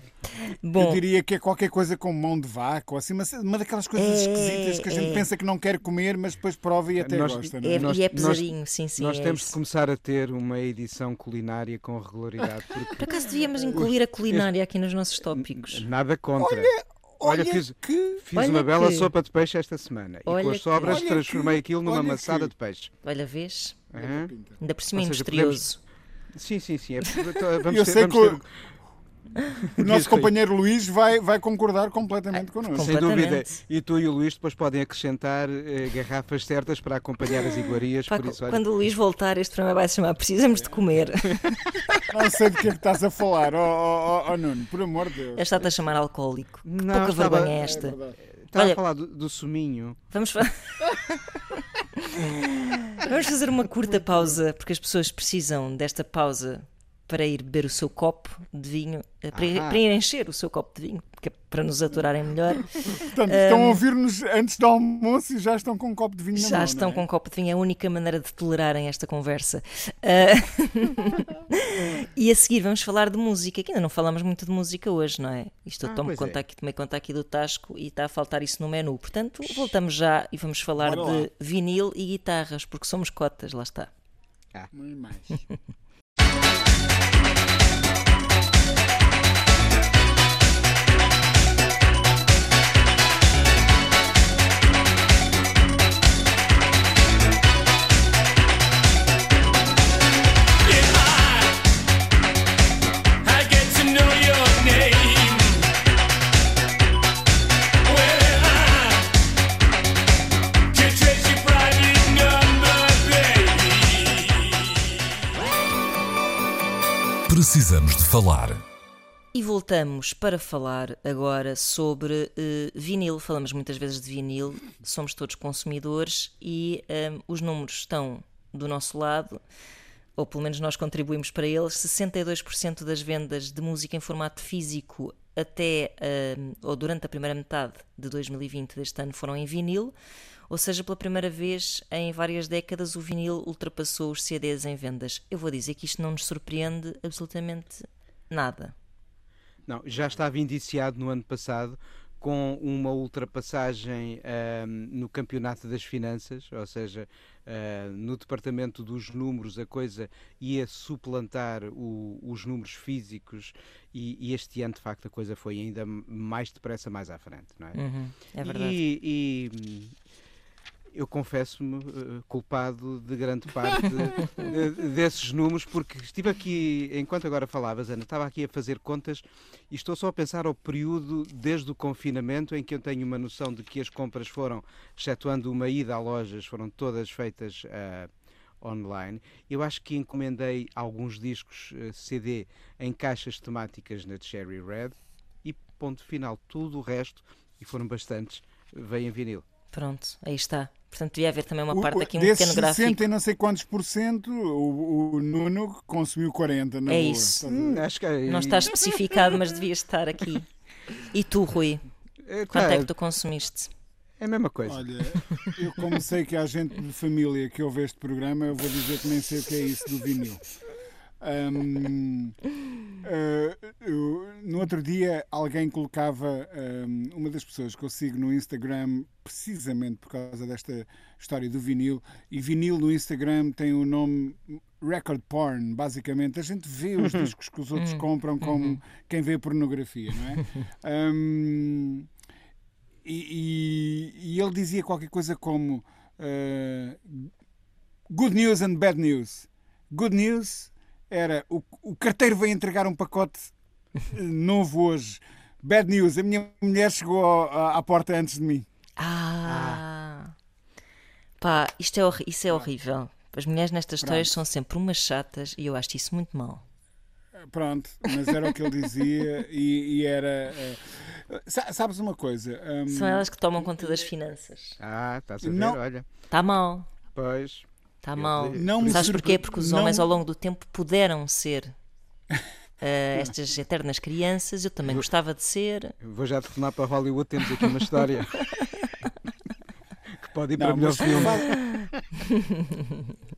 Speaker 1: Bom,
Speaker 3: Eu diria que é qualquer coisa com mão de vaca ou assim, uma, uma daquelas coisas é, esquisitas que a gente é. pensa que não quer comer, mas depois prova e até nós, gosta.
Speaker 1: Não é?
Speaker 3: nós,
Speaker 1: e é pesadinho, nós, sim, sim.
Speaker 2: Nós
Speaker 1: é
Speaker 2: temos
Speaker 1: isso.
Speaker 2: de começar a ter uma edição culinária com regularidade. Porque...
Speaker 1: Por acaso devíamos incluir a culinária aqui nos nossos tópicos?
Speaker 2: Nada contra.
Speaker 3: Olha, Olha, fiz,
Speaker 2: que, fiz olha uma bela que... sopa de peixe esta semana olha e com as sobras que, transformei aquilo numa maçada de peixe.
Speaker 1: Olha, vês? Ainda por cima Ou industrioso.
Speaker 2: Podemos... Sim, sim, sim. É... Vamos Eu ter, sei vamos que... ter...
Speaker 3: o nosso companheiro Luís vai, vai concordar completamente connosco.
Speaker 2: Sem dúvida. E tu e o Luís depois podem acrescentar eh, garrafas certas para acompanhar as iguarias.
Speaker 1: Pá,
Speaker 2: por isso, olha,
Speaker 1: quando o Luís voltar, este programa vai se chamar Precisamos de Comer.
Speaker 3: Não sei do que é que estás a falar, oh, oh, oh, oh, Nuno, por amor de Deus.
Speaker 1: Está-te a chamar alcoólico. Que
Speaker 2: Não,
Speaker 1: pouca
Speaker 2: estava-
Speaker 1: vergonha é
Speaker 3: É
Speaker 1: esta.
Speaker 3: verdade.
Speaker 2: estava
Speaker 1: olha-
Speaker 2: a falar do, do suminho.
Speaker 1: Vamos, fa- Vamos fazer uma curta pausa, porque as pessoas precisam desta pausa para ir beber o seu copo de vinho, eh, para, ir,
Speaker 2: Ah.
Speaker 1: para ir encher o seu copo de vinho, é para nos aturarem melhor.
Speaker 3: Portanto, estão a ouvir-nos antes do almoço e já estão com um copo de vinho na
Speaker 1: Já
Speaker 3: mão.
Speaker 1: estão
Speaker 3: é?
Speaker 1: com um copo de vinho, é a única maneira de tolerarem esta conversa. Ah, e a seguir vamos falar de música, que ainda não falamos muito de música hoje, não é? Isto eu
Speaker 2: Ah,
Speaker 1: tomo conta
Speaker 2: é.
Speaker 1: aqui, tomei conta aqui do Tasco e está a faltar isso no menu. Portanto, voltamos já e vamos falar
Speaker 3: Bora lá.
Speaker 1: de vinil e guitarras, porque somos cotas, lá está.
Speaker 3: Muito mais.
Speaker 4: Precisamos de falar.
Speaker 1: E voltamos para falar agora sobre eh, vinil. Falamos muitas vezes de vinil, somos todos consumidores e ehm, os números estão do nosso lado, ou pelo menos nós contribuímos para eles. 62% das vendas de música em formato físico até ehm, ou durante a primeira metade de 2020 deste ano foram em vinil. Ou seja, pela primeira vez em várias décadas o vinil ultrapassou os CDs em vendas. Eu vou dizer que isto não nos surpreende absolutamente nada.
Speaker 2: Não, já estava indiciado no ano passado com uma ultrapassagem ahm, no campeonato das finanças, ou seja, ah, no departamento dos números a coisa ia suplantar o- os números físicos e, e este ano de facto a coisa foi ainda mais depressa mais à frente, não é?
Speaker 1: Uhum, é verdade.
Speaker 2: E, e, eu confesso-me eh, culpado de grande parte de- desses números, porque estive aqui, enquanto agora falavas, Ana, estava aqui a fazer contas e estou só a pensar ao período desde o confinamento em que eu tenho uma noção de que as compras foram, excetuando uma ida a lojas, foram todas feitas ah, online. Eu acho que encomendei alguns discos eh, CD em caixas temáticas na Cherry Red e ponto final, tudo o resto, e foram bastantes, veio em vinil.
Speaker 1: Pronto, aí está. Portanto, devia haver também uma parte
Speaker 3: o-
Speaker 1: aqui, um
Speaker 3: desses
Speaker 1: pequeno gráfico.
Speaker 3: 60 e não sei quantos por cento, o, o Nuno consumiu 40. Na
Speaker 1: É
Speaker 3: boa.
Speaker 1: isso.
Speaker 2: Hum, acho que
Speaker 1: Não está especificado, mas devias estar aqui. E tu, Rui?
Speaker 2: É,
Speaker 1: Quanto é que tu consumiste?
Speaker 2: é a mesma coisa.
Speaker 3: Olha, eu como sei que há gente de família que ouve este programa, eu vou dizer que nem sei o que é isso do vinil. Hum, eh, eu- no outro dia alguém colocava hum, uma das pessoas que eu sigo no Instagram precisamente por causa desta história do vinil e vinil no Instagram tem o nome record porn basicamente. A gente vê os discos que os outros compram como quem vê pornografia não é? Hum, e, e- e ele dizia qualquer coisa como eh, good news and bad news. Good news era o, o carteiro veio entregar um pacote eh, novo hoje. Bad news, a minha mulher chegou ao- à, à porta antes de mim.
Speaker 1: Ah! Pá, isto é isso é horrível. As mulheres nestas histórias são sempre umas chatas e eu acho isso muito mal.
Speaker 3: Pronto, mas era o que ele dizia e, e era. eh, sa- sabes uma coisa? hum,
Speaker 1: São elas que tomam conta das finanças.
Speaker 2: Ah, estás a ver,
Speaker 3: Não.
Speaker 2: olha.
Speaker 1: Está mal,
Speaker 2: Pois.
Speaker 1: Está mal.
Speaker 3: Não me
Speaker 1: Sabes porquê? Porque os
Speaker 3: não-
Speaker 1: homens ao longo do tempo puderam ser eh, estas eternas crianças. Eu também gostava de ser.
Speaker 2: Eu Vou já telefonar para Hollywood, temos aqui uma história. que pode ir para
Speaker 3: Não,
Speaker 2: melhor
Speaker 3: mas
Speaker 2: filme.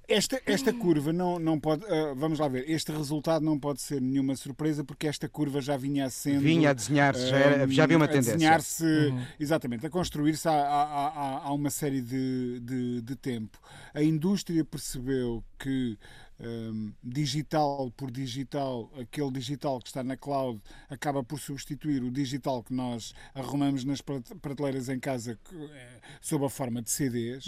Speaker 3: Esta, esta curva não, não pode. ah, vamos lá ver. Este resultado não pode ser nenhuma surpresa porque esta curva já vinha sendo.
Speaker 2: Vinha a desenhar-se, já, era- já havia uma
Speaker 3: a
Speaker 2: tendência.
Speaker 3: desenhar-se, exatamente, a construir-se há, há- há- há uma série de, de, de tempo. A indústria percebeu que hum, digital por digital, aquele digital que está na cloud acaba por substituir o digital que nós arrumamos nas prat- prateleiras em casa eh, sob a forma de CDs.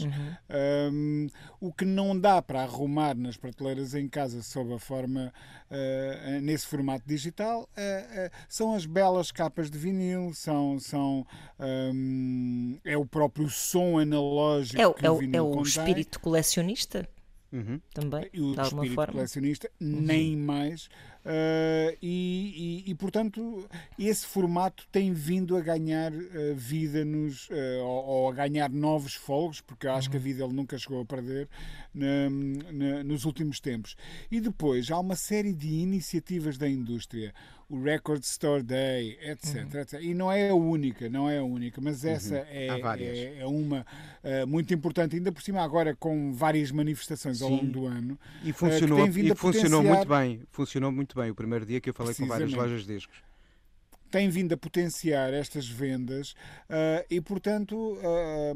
Speaker 3: Hum, o que não dá para arrumar nas prateleiras em casa sob a forma eh, nesse formato digital eh, eh, são as belas capas de vinil, são, são hum, é o próprio som analógico
Speaker 1: É, o-
Speaker 3: que
Speaker 1: é
Speaker 3: o, vinil
Speaker 1: é o
Speaker 3: contém.
Speaker 1: espírito colecionista
Speaker 2: Uhum.
Speaker 1: também,
Speaker 3: E o
Speaker 1: de alguma
Speaker 3: espírito
Speaker 1: forma.
Speaker 3: colecionista, nem mais. Ah, e, e- e, portanto, esse formato tem vindo a ganhar ah, vida nos, ah, ou, ou a ganhar novos folgos, porque eu acho que a vida ele nunca chegou a perder na- na- nos últimos tempos. E depois há uma série de iniciativas da indústria, o Record Store Day, etc, etc. E não é a única, não é a única, mas essa é,
Speaker 2: Há várias.
Speaker 3: é, é uma ah, muito importante, ainda por cima agora com várias manifestações ao
Speaker 2: Sim.
Speaker 3: longo do ano.
Speaker 2: E
Speaker 3: Eh,
Speaker 2: funcionou,
Speaker 3: vindo
Speaker 2: e funcionou muito bem. Funcionou muito bem o primeiro dia que eu falei com várias lojas de discos.
Speaker 3: tem vindo a potenciar estas vendas ah, e, portanto, ah,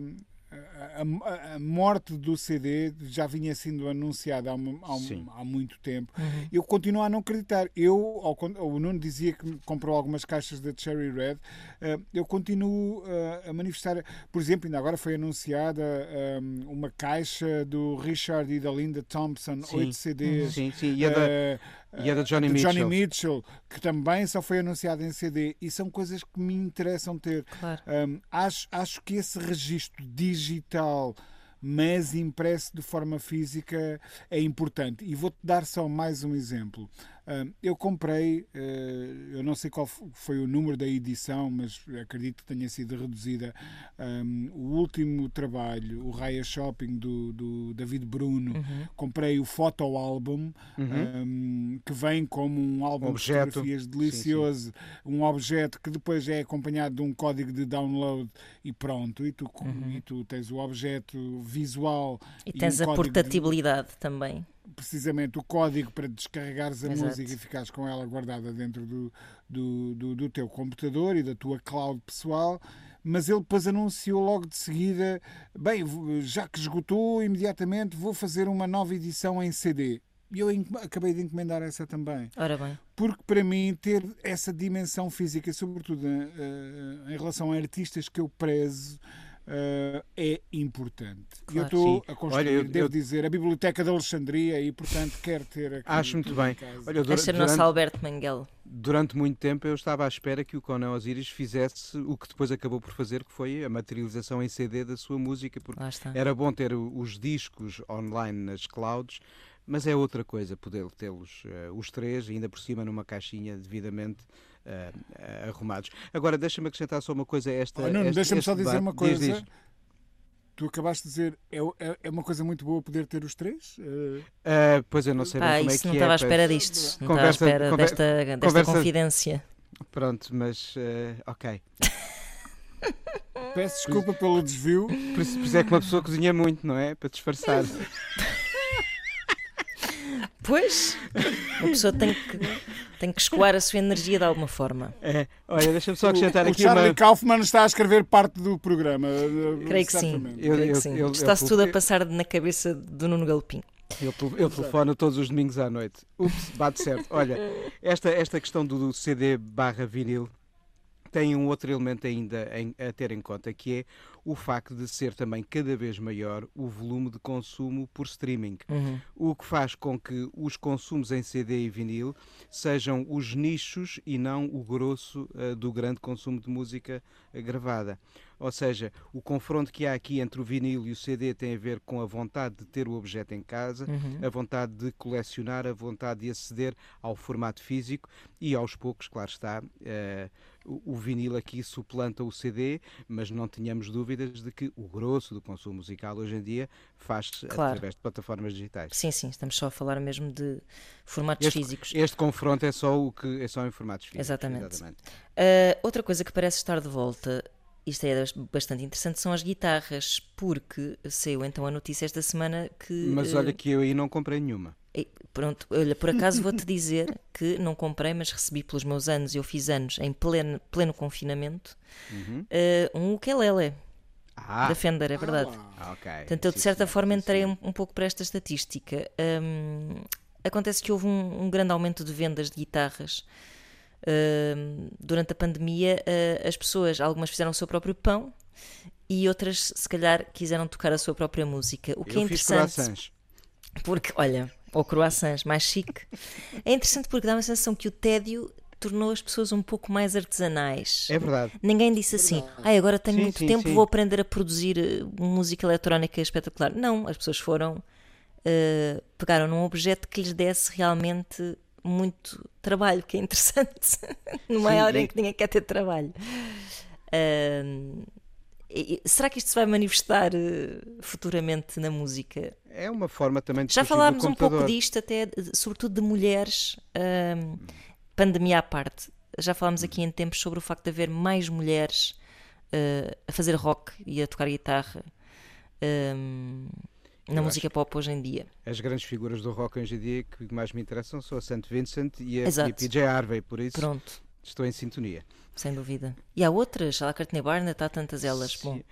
Speaker 3: a, a- morte do CD já vinha sendo anunciada há, uma- há um- há muito tempo. Eu continuo a não acreditar. Eu, ao o Nuno dizia que comprou algumas caixas da Cherry Red. ah, eu continuo ah, a manifestar. Por exemplo, ainda agora foi anunciada ah, uma caixa do Richard e da Linda Thompson,
Speaker 2: Sim.
Speaker 3: oito CDs.
Speaker 2: Sim, sim. E a da, e a da Johnny
Speaker 3: de
Speaker 2: Mitchell.
Speaker 3: Johnny Mitchell, que também só foi anunciado em CD, e são coisas que me interessam ter.
Speaker 1: Claro.
Speaker 3: Hum, acho, acho que esse registro digital, mas impresso de forma física, é importante. E vou-te dar só mais um exemplo. Eu comprei, eh, eu não sei qual foi o número da edição, mas acredito que tenha sido reduzida. o último trabalho, o Raya Shopping do, do David Bruno,
Speaker 1: Uhum.
Speaker 3: comprei o fotoálbum,
Speaker 2: Uhum.
Speaker 3: hum, que vem como um álbum
Speaker 2: Objeto.
Speaker 3: de fotografias delicioso, um objeto que depois é acompanhado de um código de download e pronto, e tu, e tu tens o objeto visual
Speaker 1: E
Speaker 3: um
Speaker 1: tens a
Speaker 3: código de-
Speaker 1: portabilidade também.
Speaker 3: Precisamente o código para descarregares a
Speaker 1: Exato.
Speaker 3: música e ficares com ela guardada dentro do, do, do, do teu computador e da tua cloud pessoal. Mas ele depois anunciou logo de seguida: bem, já que esgotou, imediatamente vou fazer uma nova edição em CD. E eu acabei de encomendar essa também.
Speaker 1: Ora bem,
Speaker 3: Porque para mim ter essa dimensão física, sobretudo eh, em relação a artistas que eu prezo, eh, é importante. E eu
Speaker 1: Claro.
Speaker 3: estou a construir,
Speaker 2: Olha, eu-
Speaker 3: devo
Speaker 2: eu-
Speaker 3: dizer, a Biblioteca de Alexandria e, portanto, quero ter aqui.
Speaker 2: Acho muito bem.
Speaker 3: casa.
Speaker 2: Olha, eu
Speaker 1: vais
Speaker 2: dura-
Speaker 1: ser o nosso
Speaker 2: durante,
Speaker 1: Alberto Manguel.
Speaker 2: durante muito tempo eu estava à espera que o Conan Osiris fizesse o que depois acabou por fazer, que foi a materialização em CD da sua música, porque
Speaker 1: Lá está.
Speaker 2: era bom ter os discos online nas clouds, mas é outra coisa poder tê-los eh, os três, ainda por cima numa caixinha devidamente eh, arrumados. Agora, deixa-me acrescentar só uma coisa a esta.
Speaker 3: Oh, Nuno,
Speaker 2: este-
Speaker 3: deixa-me só dizer
Speaker 2: debate.
Speaker 3: uma
Speaker 2: Diz,
Speaker 3: coisa.
Speaker 2: diz.
Speaker 3: Tu acabaste de dizer, é, é- é uma coisa muito boa poder ter os três? Eh,
Speaker 2: Ah, pois eu não sei bem como é que
Speaker 1: não
Speaker 2: é.
Speaker 1: estava à espera disto. Não estava à
Speaker 2: Conversa-
Speaker 1: espera
Speaker 2: conver-
Speaker 1: desta, desta
Speaker 2: conversa-
Speaker 1: confidência.
Speaker 2: Pronto, mas ok.
Speaker 3: peço desculpa pelo desvio.
Speaker 2: Por isso, por isso é que uma pessoa cozinha muito, não é? Para disfarçar.
Speaker 1: Pois, a pessoa tem que, tem que escoar a sua energia de alguma forma.
Speaker 2: É. Olha, deixa-me só acrescentar
Speaker 3: o
Speaker 2: aqui
Speaker 3: Charlie
Speaker 2: uma.
Speaker 3: Kaufman está a escrever parte do programa. eh,
Speaker 1: Creio que sim.
Speaker 3: certamente.
Speaker 2: Eu-
Speaker 1: Creio que
Speaker 2: eu-
Speaker 1: sim.
Speaker 2: eu-
Speaker 1: Está-se tudo a passar na cabeça do Nuno Galopim.
Speaker 2: Eu, eu telefono todos os domingos à noite. Ups, bate certo. Olha, esta, esta questão do, do CD barra vinil tem um outro elemento ainda em- a ter em conta, que é o facto de ser também cada vez maior o volume de consumo por streaming. O que faz com que os consumos em CD e vinil sejam os nichos e não o grosso eh, do grande consumo de música gravada. Ou seja, o confronto que há aqui entre o vinil e o CD tem a ver com a vontade de ter o objeto em casa, a vontade de colecionar, a vontade de aceder ao formato físico e aos poucos, claro está, eh, o, o vinil aqui suplanta o CD, mas não tenhamos dúvidas de que o grosso do consumo musical hoje em dia faz-se
Speaker 1: Claro.
Speaker 2: através de plataformas digitais.
Speaker 1: Sim, sim, estamos só a falar mesmo de formatos
Speaker 2: Este,
Speaker 1: físicos.
Speaker 2: este confronto é só o que é só em formatos físicos.
Speaker 1: Exatamente. Uh, outra coisa que parece estar de volta, isto é bastante interessante, são as guitarras, porque saiu então a notícia esta semana que.
Speaker 2: Mas olha que eu aí não comprei nenhuma.
Speaker 1: Pronto, olha, por acaso vou-te dizer que não comprei, mas recebi pelos meus anos, eu fiz anos em pleno, pleno confinamento, uh, um ukulele
Speaker 2: Ah,
Speaker 1: da Fender, é verdade.
Speaker 2: ah, ok.
Speaker 1: Portanto, eu de
Speaker 2: Sim,
Speaker 1: certa
Speaker 2: senhor,
Speaker 1: forma
Speaker 2: sim,
Speaker 1: entrei um, um pouco para esta estatística. Hum, acontece que houve um, um grande aumento de vendas de guitarras. Ahm, durante a pandemia, ah, as pessoas, algumas fizeram o seu próprio pão e outras, se calhar, quiseram tocar a sua própria música. O que é
Speaker 2: Eu fiz
Speaker 1: interessante. Porque, olha, ou croissants, mais chique. É interessante porque dá uma sensação que o tédio tornou as pessoas um pouco mais artesanais.
Speaker 2: É verdade.
Speaker 1: Ninguém disse assim, ai, agora tenho
Speaker 2: Sim,
Speaker 1: muito
Speaker 2: sim,
Speaker 1: tempo,
Speaker 2: sim.
Speaker 1: vou aprender a produzir eh, música eletrónica espetacular. Não, as pessoas foram, eh, pegaram num objeto que lhes desse realmente muito trabalho, que é interessante, numa hora em que ninguém quer ter trabalho. E será que isto se vai manifestar eh, futuramente na música?
Speaker 2: É uma forma também de
Speaker 1: Já falámos um pouco disto, até sobretudo de mulheres, pandemia à parte. Já falámos aqui em tempos sobre o facto de haver mais mulheres ah, a fazer rock e a tocar guitarra ahm, na
Speaker 2: Eu
Speaker 1: música pop hoje em dia.
Speaker 2: As grandes figuras do rock hoje em dia que mais me interessam são a St. Vincent e a, e a. PJ Harvey, por isso
Speaker 1: Pronto,
Speaker 2: estou em sintonia.
Speaker 1: Sem dúvida. E há outras, a Courtney Barnett, há tantas elas. Bom,
Speaker 2: Sim,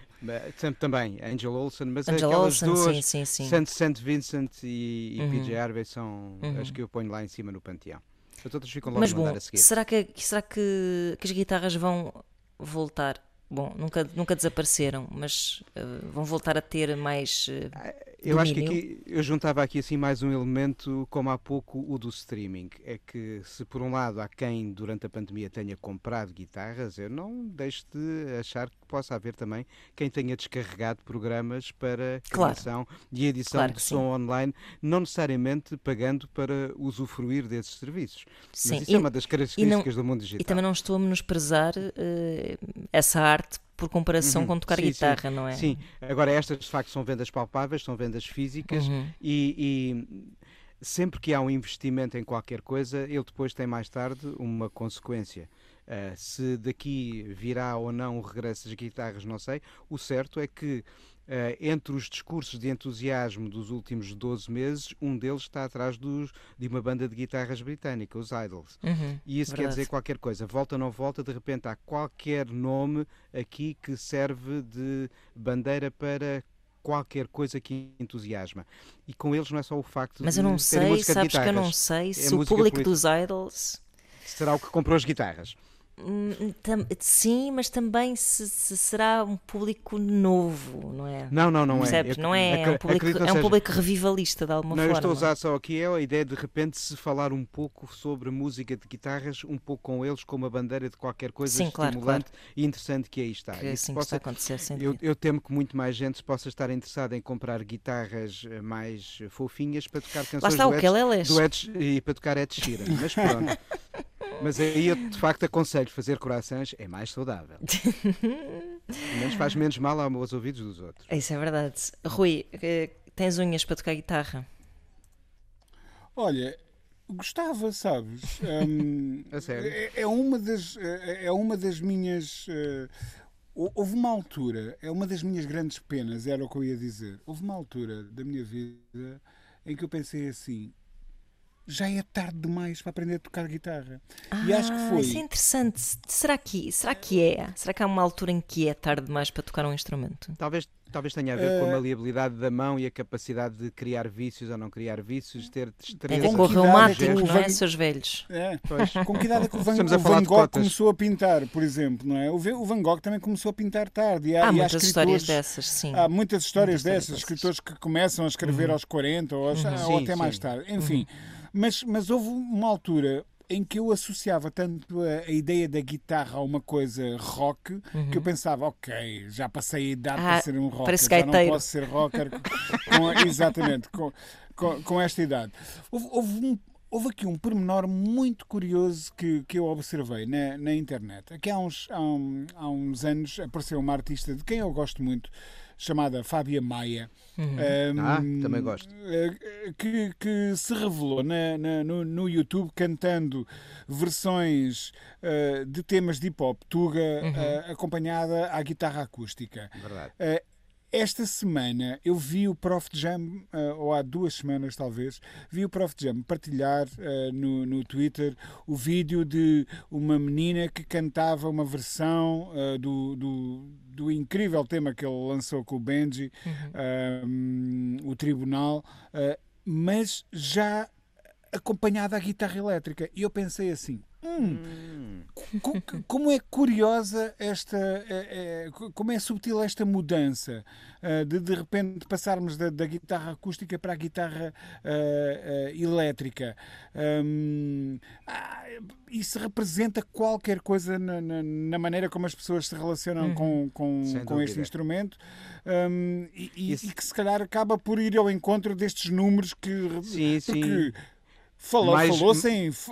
Speaker 2: tam- também, Angel Olsen, mas
Speaker 1: Angela
Speaker 2: aquelas
Speaker 1: Olsen,
Speaker 2: duas,
Speaker 1: sim, sim, sim.
Speaker 2: St. Vincent e, e
Speaker 1: Uhum.
Speaker 2: PJ Harvey são
Speaker 1: Uhum.
Speaker 2: as que eu ponho lá em cima no panteão. As outras ficam logo
Speaker 1: Mas
Speaker 2: a
Speaker 1: bom,
Speaker 2: mandar a seguir.
Speaker 1: será, que, será que, que as guitarras vão voltar? Bom, nunca, nunca desapareceram, mas ah, vão voltar a ter mais. ah,
Speaker 2: Eu acho que aqui eu juntava aqui assim mais um elemento, como há pouco o do streaming. É que se por um lado há quem durante a pandemia tenha comprado guitarras, eu não deixo de achar que possa haver também quem tenha descarregado programas para
Speaker 1: Claro.
Speaker 2: criação e edição
Speaker 1: Claro
Speaker 2: de som online, não necessariamente pagando para usufruir desses serviços.
Speaker 1: Sim,
Speaker 2: Mas isso
Speaker 1: e-
Speaker 2: é uma das características do mundo digital.
Speaker 1: E também não estou a menosprezar eh, essa arte por comparação
Speaker 2: Uhum.
Speaker 1: com tocar
Speaker 2: Sim, sim.
Speaker 1: guitarra, não é?
Speaker 2: Sim, agora estas de facto são vendas palpáveis, são vendas físicas
Speaker 1: Uhum.
Speaker 2: e, e sempre que há um investimento em qualquer coisa, ele depois tem mais tarde uma consequência. Uh, se daqui virá ou não o regresso das guitarras, não sei. O certo é que entre os discursos de entusiasmo dos últimos 12 meses, um deles está atrás dos, de uma banda de guitarras britânica, os Idols.
Speaker 1: Uhum,
Speaker 2: E isso quer
Speaker 1: verdade.
Speaker 2: dizer qualquer coisa. Volta ou não volta, de repente há qualquer nome aqui que serve de bandeira para qualquer coisa que entusiasma. E com eles não é só o facto
Speaker 1: Mas
Speaker 2: de
Speaker 1: eu não sei, sabes que eu não sei
Speaker 2: É
Speaker 1: se o
Speaker 2: música
Speaker 1: público
Speaker 2: política.
Speaker 1: dos idols.
Speaker 2: Será o que comprou as guitarras.
Speaker 1: Hum, sim, mas também se, se será um público novo, não é?
Speaker 2: Não, não, não
Speaker 1: Percebes?
Speaker 2: é.
Speaker 1: Não é, é um público,
Speaker 2: acredito,
Speaker 1: é um
Speaker 2: seja,
Speaker 1: público revivalista de alguma
Speaker 2: Não, eu
Speaker 1: forma.
Speaker 2: estou a usar só aqui é a ideia de repente se falar um pouco sobre música de guitarras, um pouco com eles, como a bandeira de qualquer coisa
Speaker 1: Sim, claro,
Speaker 2: estimulante e interessante que aí está.
Speaker 1: que é assim que
Speaker 2: possa-
Speaker 1: está acontecer,
Speaker 2: Eu, eu temo que muito mais gente possa estar interessada em comprar guitarras eh, mais fofinhas para tocar canções
Speaker 1: Lá está
Speaker 2: do
Speaker 1: o que é
Speaker 2: e para tocar Ed Sheeran. Mas pronto. Mas aí eu de facto aconselho fazer corações é mais saudável. Pelo menos faz menos mal aos ouvidos dos outros.
Speaker 1: Isso é verdade. Rui, eh, tens unhas para tocar guitarra?
Speaker 3: Olha, gostava, sabes?
Speaker 2: A sério?
Speaker 3: é, é uma das, é é uma das minhas. hou- houve uma altura, é uma das minhas grandes penas, era o que eu ia dizer. Houve uma altura da minha vida em que eu pensei assim. Já é tarde demais para aprender a tocar guitarra. e acho que
Speaker 1: Ah,
Speaker 3: foi.
Speaker 1: Isso é interessante. Será que, será que é? Será que há uma altura em que é tarde demais para tocar um instrumento?
Speaker 2: Talvez, talvez tenha a ver com a maleabilidade da mão e a capacidade de criar vícios ou não criar vícios, ter destreza.
Speaker 3: Com
Speaker 1: com
Speaker 3: é que o
Speaker 1: não é,
Speaker 3: Van-
Speaker 1: seus velhos?
Speaker 3: É.
Speaker 2: Pois.
Speaker 3: Com que idade é que o Van, o Van Gogh
Speaker 2: cotas.
Speaker 3: começou a pintar, por exemplo, não é? O Van Gogh também começou a pintar tarde. E há,
Speaker 1: Há
Speaker 3: e há
Speaker 1: muitas histórias
Speaker 3: escritores-
Speaker 1: dessas, sim.
Speaker 3: Há muitas histórias
Speaker 1: Muitas
Speaker 3: dessas,
Speaker 1: histórias
Speaker 3: escritores que começam a escrever aos 40 ou, aos- ou
Speaker 2: Sim,
Speaker 3: até mais
Speaker 2: sim.
Speaker 3: tarde. Enfim, mas, mas houve uma altura em que eu associava tanto a, a ideia da guitarra a uma coisa rock que eu pensava, ok, já passei a idade
Speaker 1: Ah,
Speaker 3: para ser um rocker, já não posso ser rocker com, exatamente, com, com, com esta idade. Houve, houve um- houve aqui um pormenor muito curioso que, que eu observei na, na internet. Aqui há uns, há, um- há uns anos apareceu uma artista de quem eu gosto muito, chamada Fábia Maia. Um,
Speaker 2: Ah, também gosto.
Speaker 3: eh, Que, que se revelou na- na- no, no YouTube cantando versões eh, de temas de hip hop, tuga, eh, acompanhada à guitarra acústica.
Speaker 2: Verdade.
Speaker 3: Eh, esta semana eu vi o Prof. Jam, eh, ou há duas semanas talvez, vi o Prof. Jam partilhar eh, no, no Twitter o vídeo de uma menina que cantava uma versão eh, do, do, do incrível tema que ele lançou com o Benji, eh, o Tribunal, mas já acompanhada à guitarra elétrica. E eu pensei assim: hum, co- como é curiosa esta. é- é- como é subtil esta mudança ah, de de repente passarmos da, da guitarra acústica para a guitarra ah, ah, elétrica. Hum, ah, isso representa qualquer coisa na, na- na maneira como as pessoas se relacionam com, com,
Speaker 2: Sem
Speaker 3: com este instrumento hum, e, e- e que se calhar acaba por ir ao encontro destes números que.
Speaker 2: Sim, sim.
Speaker 3: Porque falou,
Speaker 2: Mais-
Speaker 3: falou-se em f-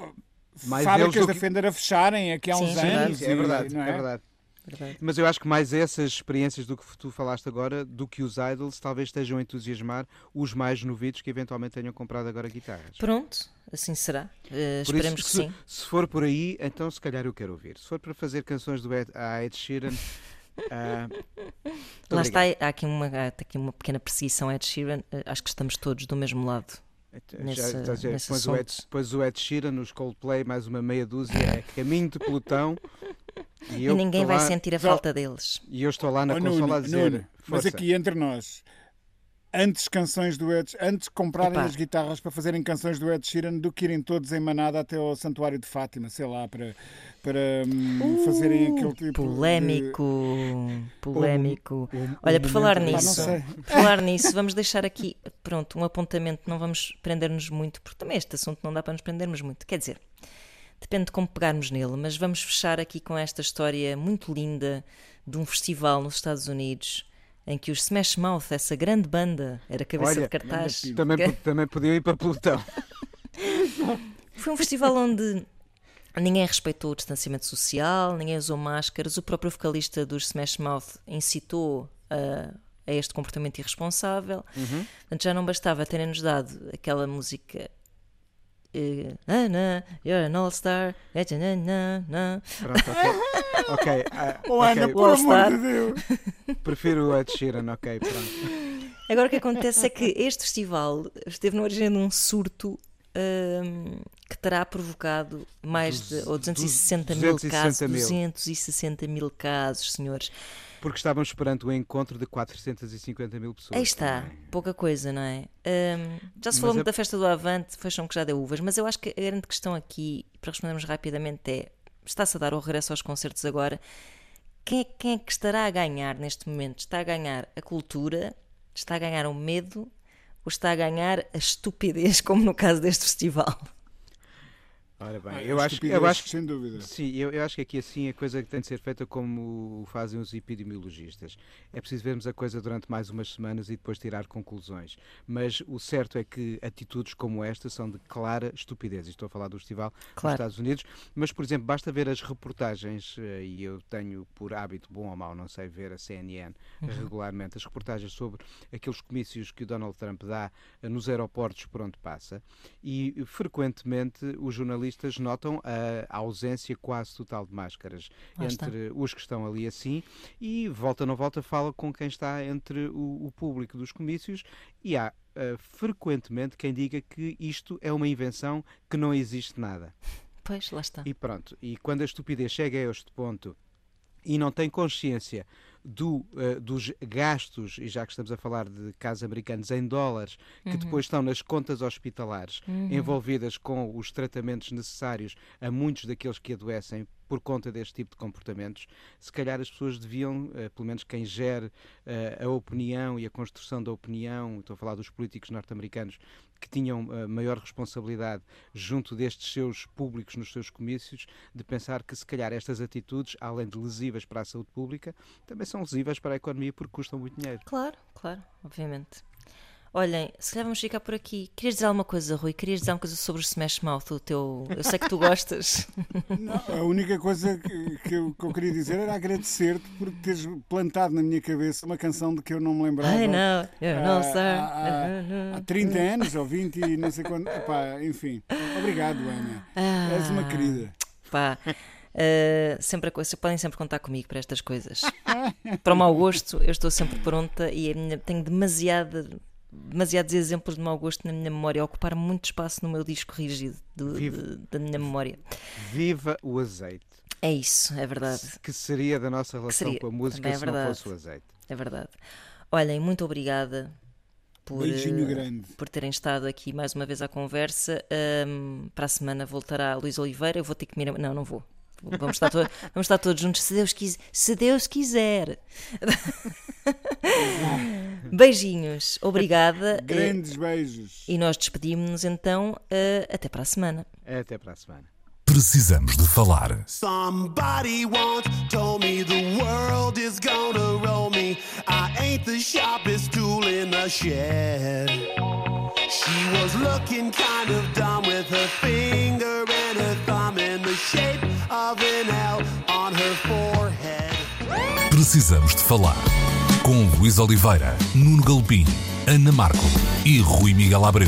Speaker 2: mais
Speaker 3: fábricas da
Speaker 2: que-
Speaker 3: Fender a fecharem aqui há
Speaker 1: Sim,
Speaker 3: uns
Speaker 1: sim,
Speaker 3: anos.
Speaker 2: é
Speaker 3: e-
Speaker 2: verdade,
Speaker 3: não
Speaker 2: é verdade.
Speaker 1: Verdade.
Speaker 2: Mas eu acho que mais essas experiências do que tu falaste agora, do que os idols, talvez estejam a entusiasmar os mais novitos que eventualmente tenham comprado agora guitarras.
Speaker 1: Pronto, assim será.
Speaker 2: Por
Speaker 1: esperemos
Speaker 2: isso,
Speaker 1: que
Speaker 2: se,
Speaker 1: sim.
Speaker 2: se for por aí, então se calhar eu quero ouvir. Se for para fazer canções do Ed, a Ed Sheeran. muito
Speaker 1: Lá está, há aqui uma, há aqui uma pequena perseguição a Ed Sheeran. Eh, Acho que estamos todos do mesmo lado.
Speaker 2: Já-
Speaker 1: nesse-
Speaker 2: já- já- depois, o Ed, depois o Ed Sheeran, os Coldplay, mais uma meia dúzia, é caminho de pelotão. E,
Speaker 1: E ninguém vai
Speaker 2: lá,
Speaker 1: sentir a falta deles.
Speaker 2: E eu estou lá na
Speaker 3: Oh,
Speaker 2: consola
Speaker 3: Nuno,
Speaker 2: a dizer.
Speaker 3: Nuno, mas aqui entre nós, antes canções do Ed, antes comprarem
Speaker 1: Epá.
Speaker 3: as guitarras para fazerem canções do Ed Sheeran do que irem todos em manada até ao Santuário de Fátima, sei lá, para, para hum, fazerem aquele tipo de-
Speaker 1: Polémico, polémico.
Speaker 2: o-
Speaker 1: Olha,
Speaker 2: o
Speaker 1: por falar nisso, por falar nisso, vamos deixar aqui, pronto, um apontamento. Não vamos prender-nos muito, porque também este assunto não dá para nos prendermos muito. Quer dizer, depende de como pegarmos nele, mas vamos fechar aqui com esta história muito linda de um festival nos Estados Unidos em que os Smash Mouth, essa grande banda, era cabeça
Speaker 2: Olha,
Speaker 1: de cartaz.
Speaker 2: Também, po- também podiam ir para pelotão.
Speaker 1: Foi um festival onde ninguém respeitou o distanciamento social, ninguém usou máscaras. O próprio vocalista dos Smash Mouth incitou a, a este comportamento irresponsável. Portanto, já não bastava terem-nos dado aquela música. Ah, não, you're an all-star. na, na, na.
Speaker 2: Pronto, ok. Ok, ah,
Speaker 3: Oh,
Speaker 2: ok,
Speaker 3: Ana, por amor
Speaker 1: All-Star.
Speaker 3: de Deus!
Speaker 2: Prefiro o Ed Sheeran, ok, pronto.
Speaker 1: Agora o que acontece é que este festival esteve na origem de um surto hum, que terá provocado mais de ou 260 mil
Speaker 2: 260
Speaker 1: casos.
Speaker 2: mil.
Speaker 1: 260 mil casos, senhores.
Speaker 2: Porque estávamos esperando o encontro de 450 mil pessoas.
Speaker 1: Aí está,
Speaker 2: também.
Speaker 1: pouca coisa, não é? Hum, já se falou
Speaker 2: é-
Speaker 1: muito da festa do Avante, fecham que já deu uvas, mas eu acho que a grande questão aqui, para respondermos rapidamente, é: está-se a dar o regresso aos concertos agora? Quem é, quem é que estará a ganhar neste momento? Está a ganhar a cultura? Está a ganhar o medo? Ou está a ganhar a estupidez, como no caso deste festival?
Speaker 2: Ora bem,
Speaker 3: Ah,
Speaker 2: eu acho, eu acho que
Speaker 3: sem dúvida.
Speaker 2: Sim, eu, eu acho que aqui assim a coisa que tem de ser feita como fazem os epidemiologistas. É preciso vermos a coisa durante mais umas semanas e depois tirar conclusões. Mas o certo é que atitudes como esta são de clara estupidez. Estou a falar do festival
Speaker 1: Claro.
Speaker 2: nos Estados Unidos, mas por exemplo, basta ver as reportagens, eh, e eu tenho por hábito, bom ou mau, não sei, ver a CNN regularmente, as reportagens sobre aqueles comícios que o Donald Trump dá eh, nos aeroportos por onde passa, e eh, frequentemente os jornalistas notam a ausência quase total de máscaras
Speaker 1: está.
Speaker 2: entre os que estão ali assim, e volta não volta fala com quem está entre o, o público dos comícios, e há eh, frequentemente quem diga que isto é uma invenção que não existe nada.
Speaker 1: Pois, lá está.
Speaker 2: E pronto, e quando a estupidez chega a este ponto e não tem consciência do, eh, dos gastos, e já que estamos a falar de casos americanos em dólares, que depois estão nas contas hospitalares, envolvidas com os tratamentos necessários a muitos daqueles que adoecem por conta deste tipo de comportamentos, se calhar as pessoas deviam, eh, pelo menos quem gere eh, a opinião e a construção da opinião, estou a falar dos políticos norte-americanos, que tinham eh, maior responsabilidade junto destes seus públicos nos seus comícios, de pensar que se calhar estas atitudes, além de lesivas para a saúde pública, também são lesivas para a economia porque custam muito dinheiro.
Speaker 1: Claro, claro, obviamente. Olhem, se calhar vamos ficar por aqui. Querias dizer alguma coisa, Rui? Querias dizer alguma coisa sobre o Smash Mouth? O teu... Eu sei que tu gostas.
Speaker 3: Não, a única coisa que, que eu, que eu queria dizer era agradecer-te por teres plantado na minha cabeça uma canção de que eu não me lembrava.
Speaker 1: Ai não, you're an
Speaker 3: há-
Speaker 1: all-star.
Speaker 3: há- há 30 anos ou 20 e não sei quando. Epá, enfim, obrigado, Ana. És uma querida.
Speaker 1: Pá, eh, sempre a coisa, podem sempre contar comigo para estas coisas. para o mau gosto, eu estou sempre pronta e minha- tenho demasiada, demasiados exemplos de mau gosto na minha memória, a ocupar muito espaço no meu disco rígido do-
Speaker 2: Vive.
Speaker 1: de- da minha memória.
Speaker 2: Viva o azeite!
Speaker 1: É isso, é verdade.
Speaker 2: Que seria da nossa relação
Speaker 1: seria,
Speaker 2: com a música
Speaker 1: é
Speaker 2: se não
Speaker 1: verdade.
Speaker 2: fosse o azeite?
Speaker 1: É verdade. Olhem, muito obrigada. por,
Speaker 3: Beijinho
Speaker 1: eh,
Speaker 3: grande.
Speaker 1: por terem estado aqui mais uma vez à conversa. Ahm, para a semana voltará Luís Oliveira. Eu vou ter que me ir. a- Não, não vou. Vamos estar, to- vamos estar todos juntos, se Deus, quis- se Deus quiser. Beijinhos, obrigada.
Speaker 3: Grandes beijos.
Speaker 1: E nós despedimos-nos então. eh, até para a semana.
Speaker 2: Até para a semana.
Speaker 4: Precisamos de falar.
Speaker 5: Somebody once told me the world is gonna roll me. I ain't the sharpest tool in the shed. She was looking kind of dumb with her finger and her thumb in the shape of an L on her forehead.
Speaker 4: Precisamos de falar. Com Luís Oliveira, Nuno Galpim, Ana Marco e Rui Miguel Abreu.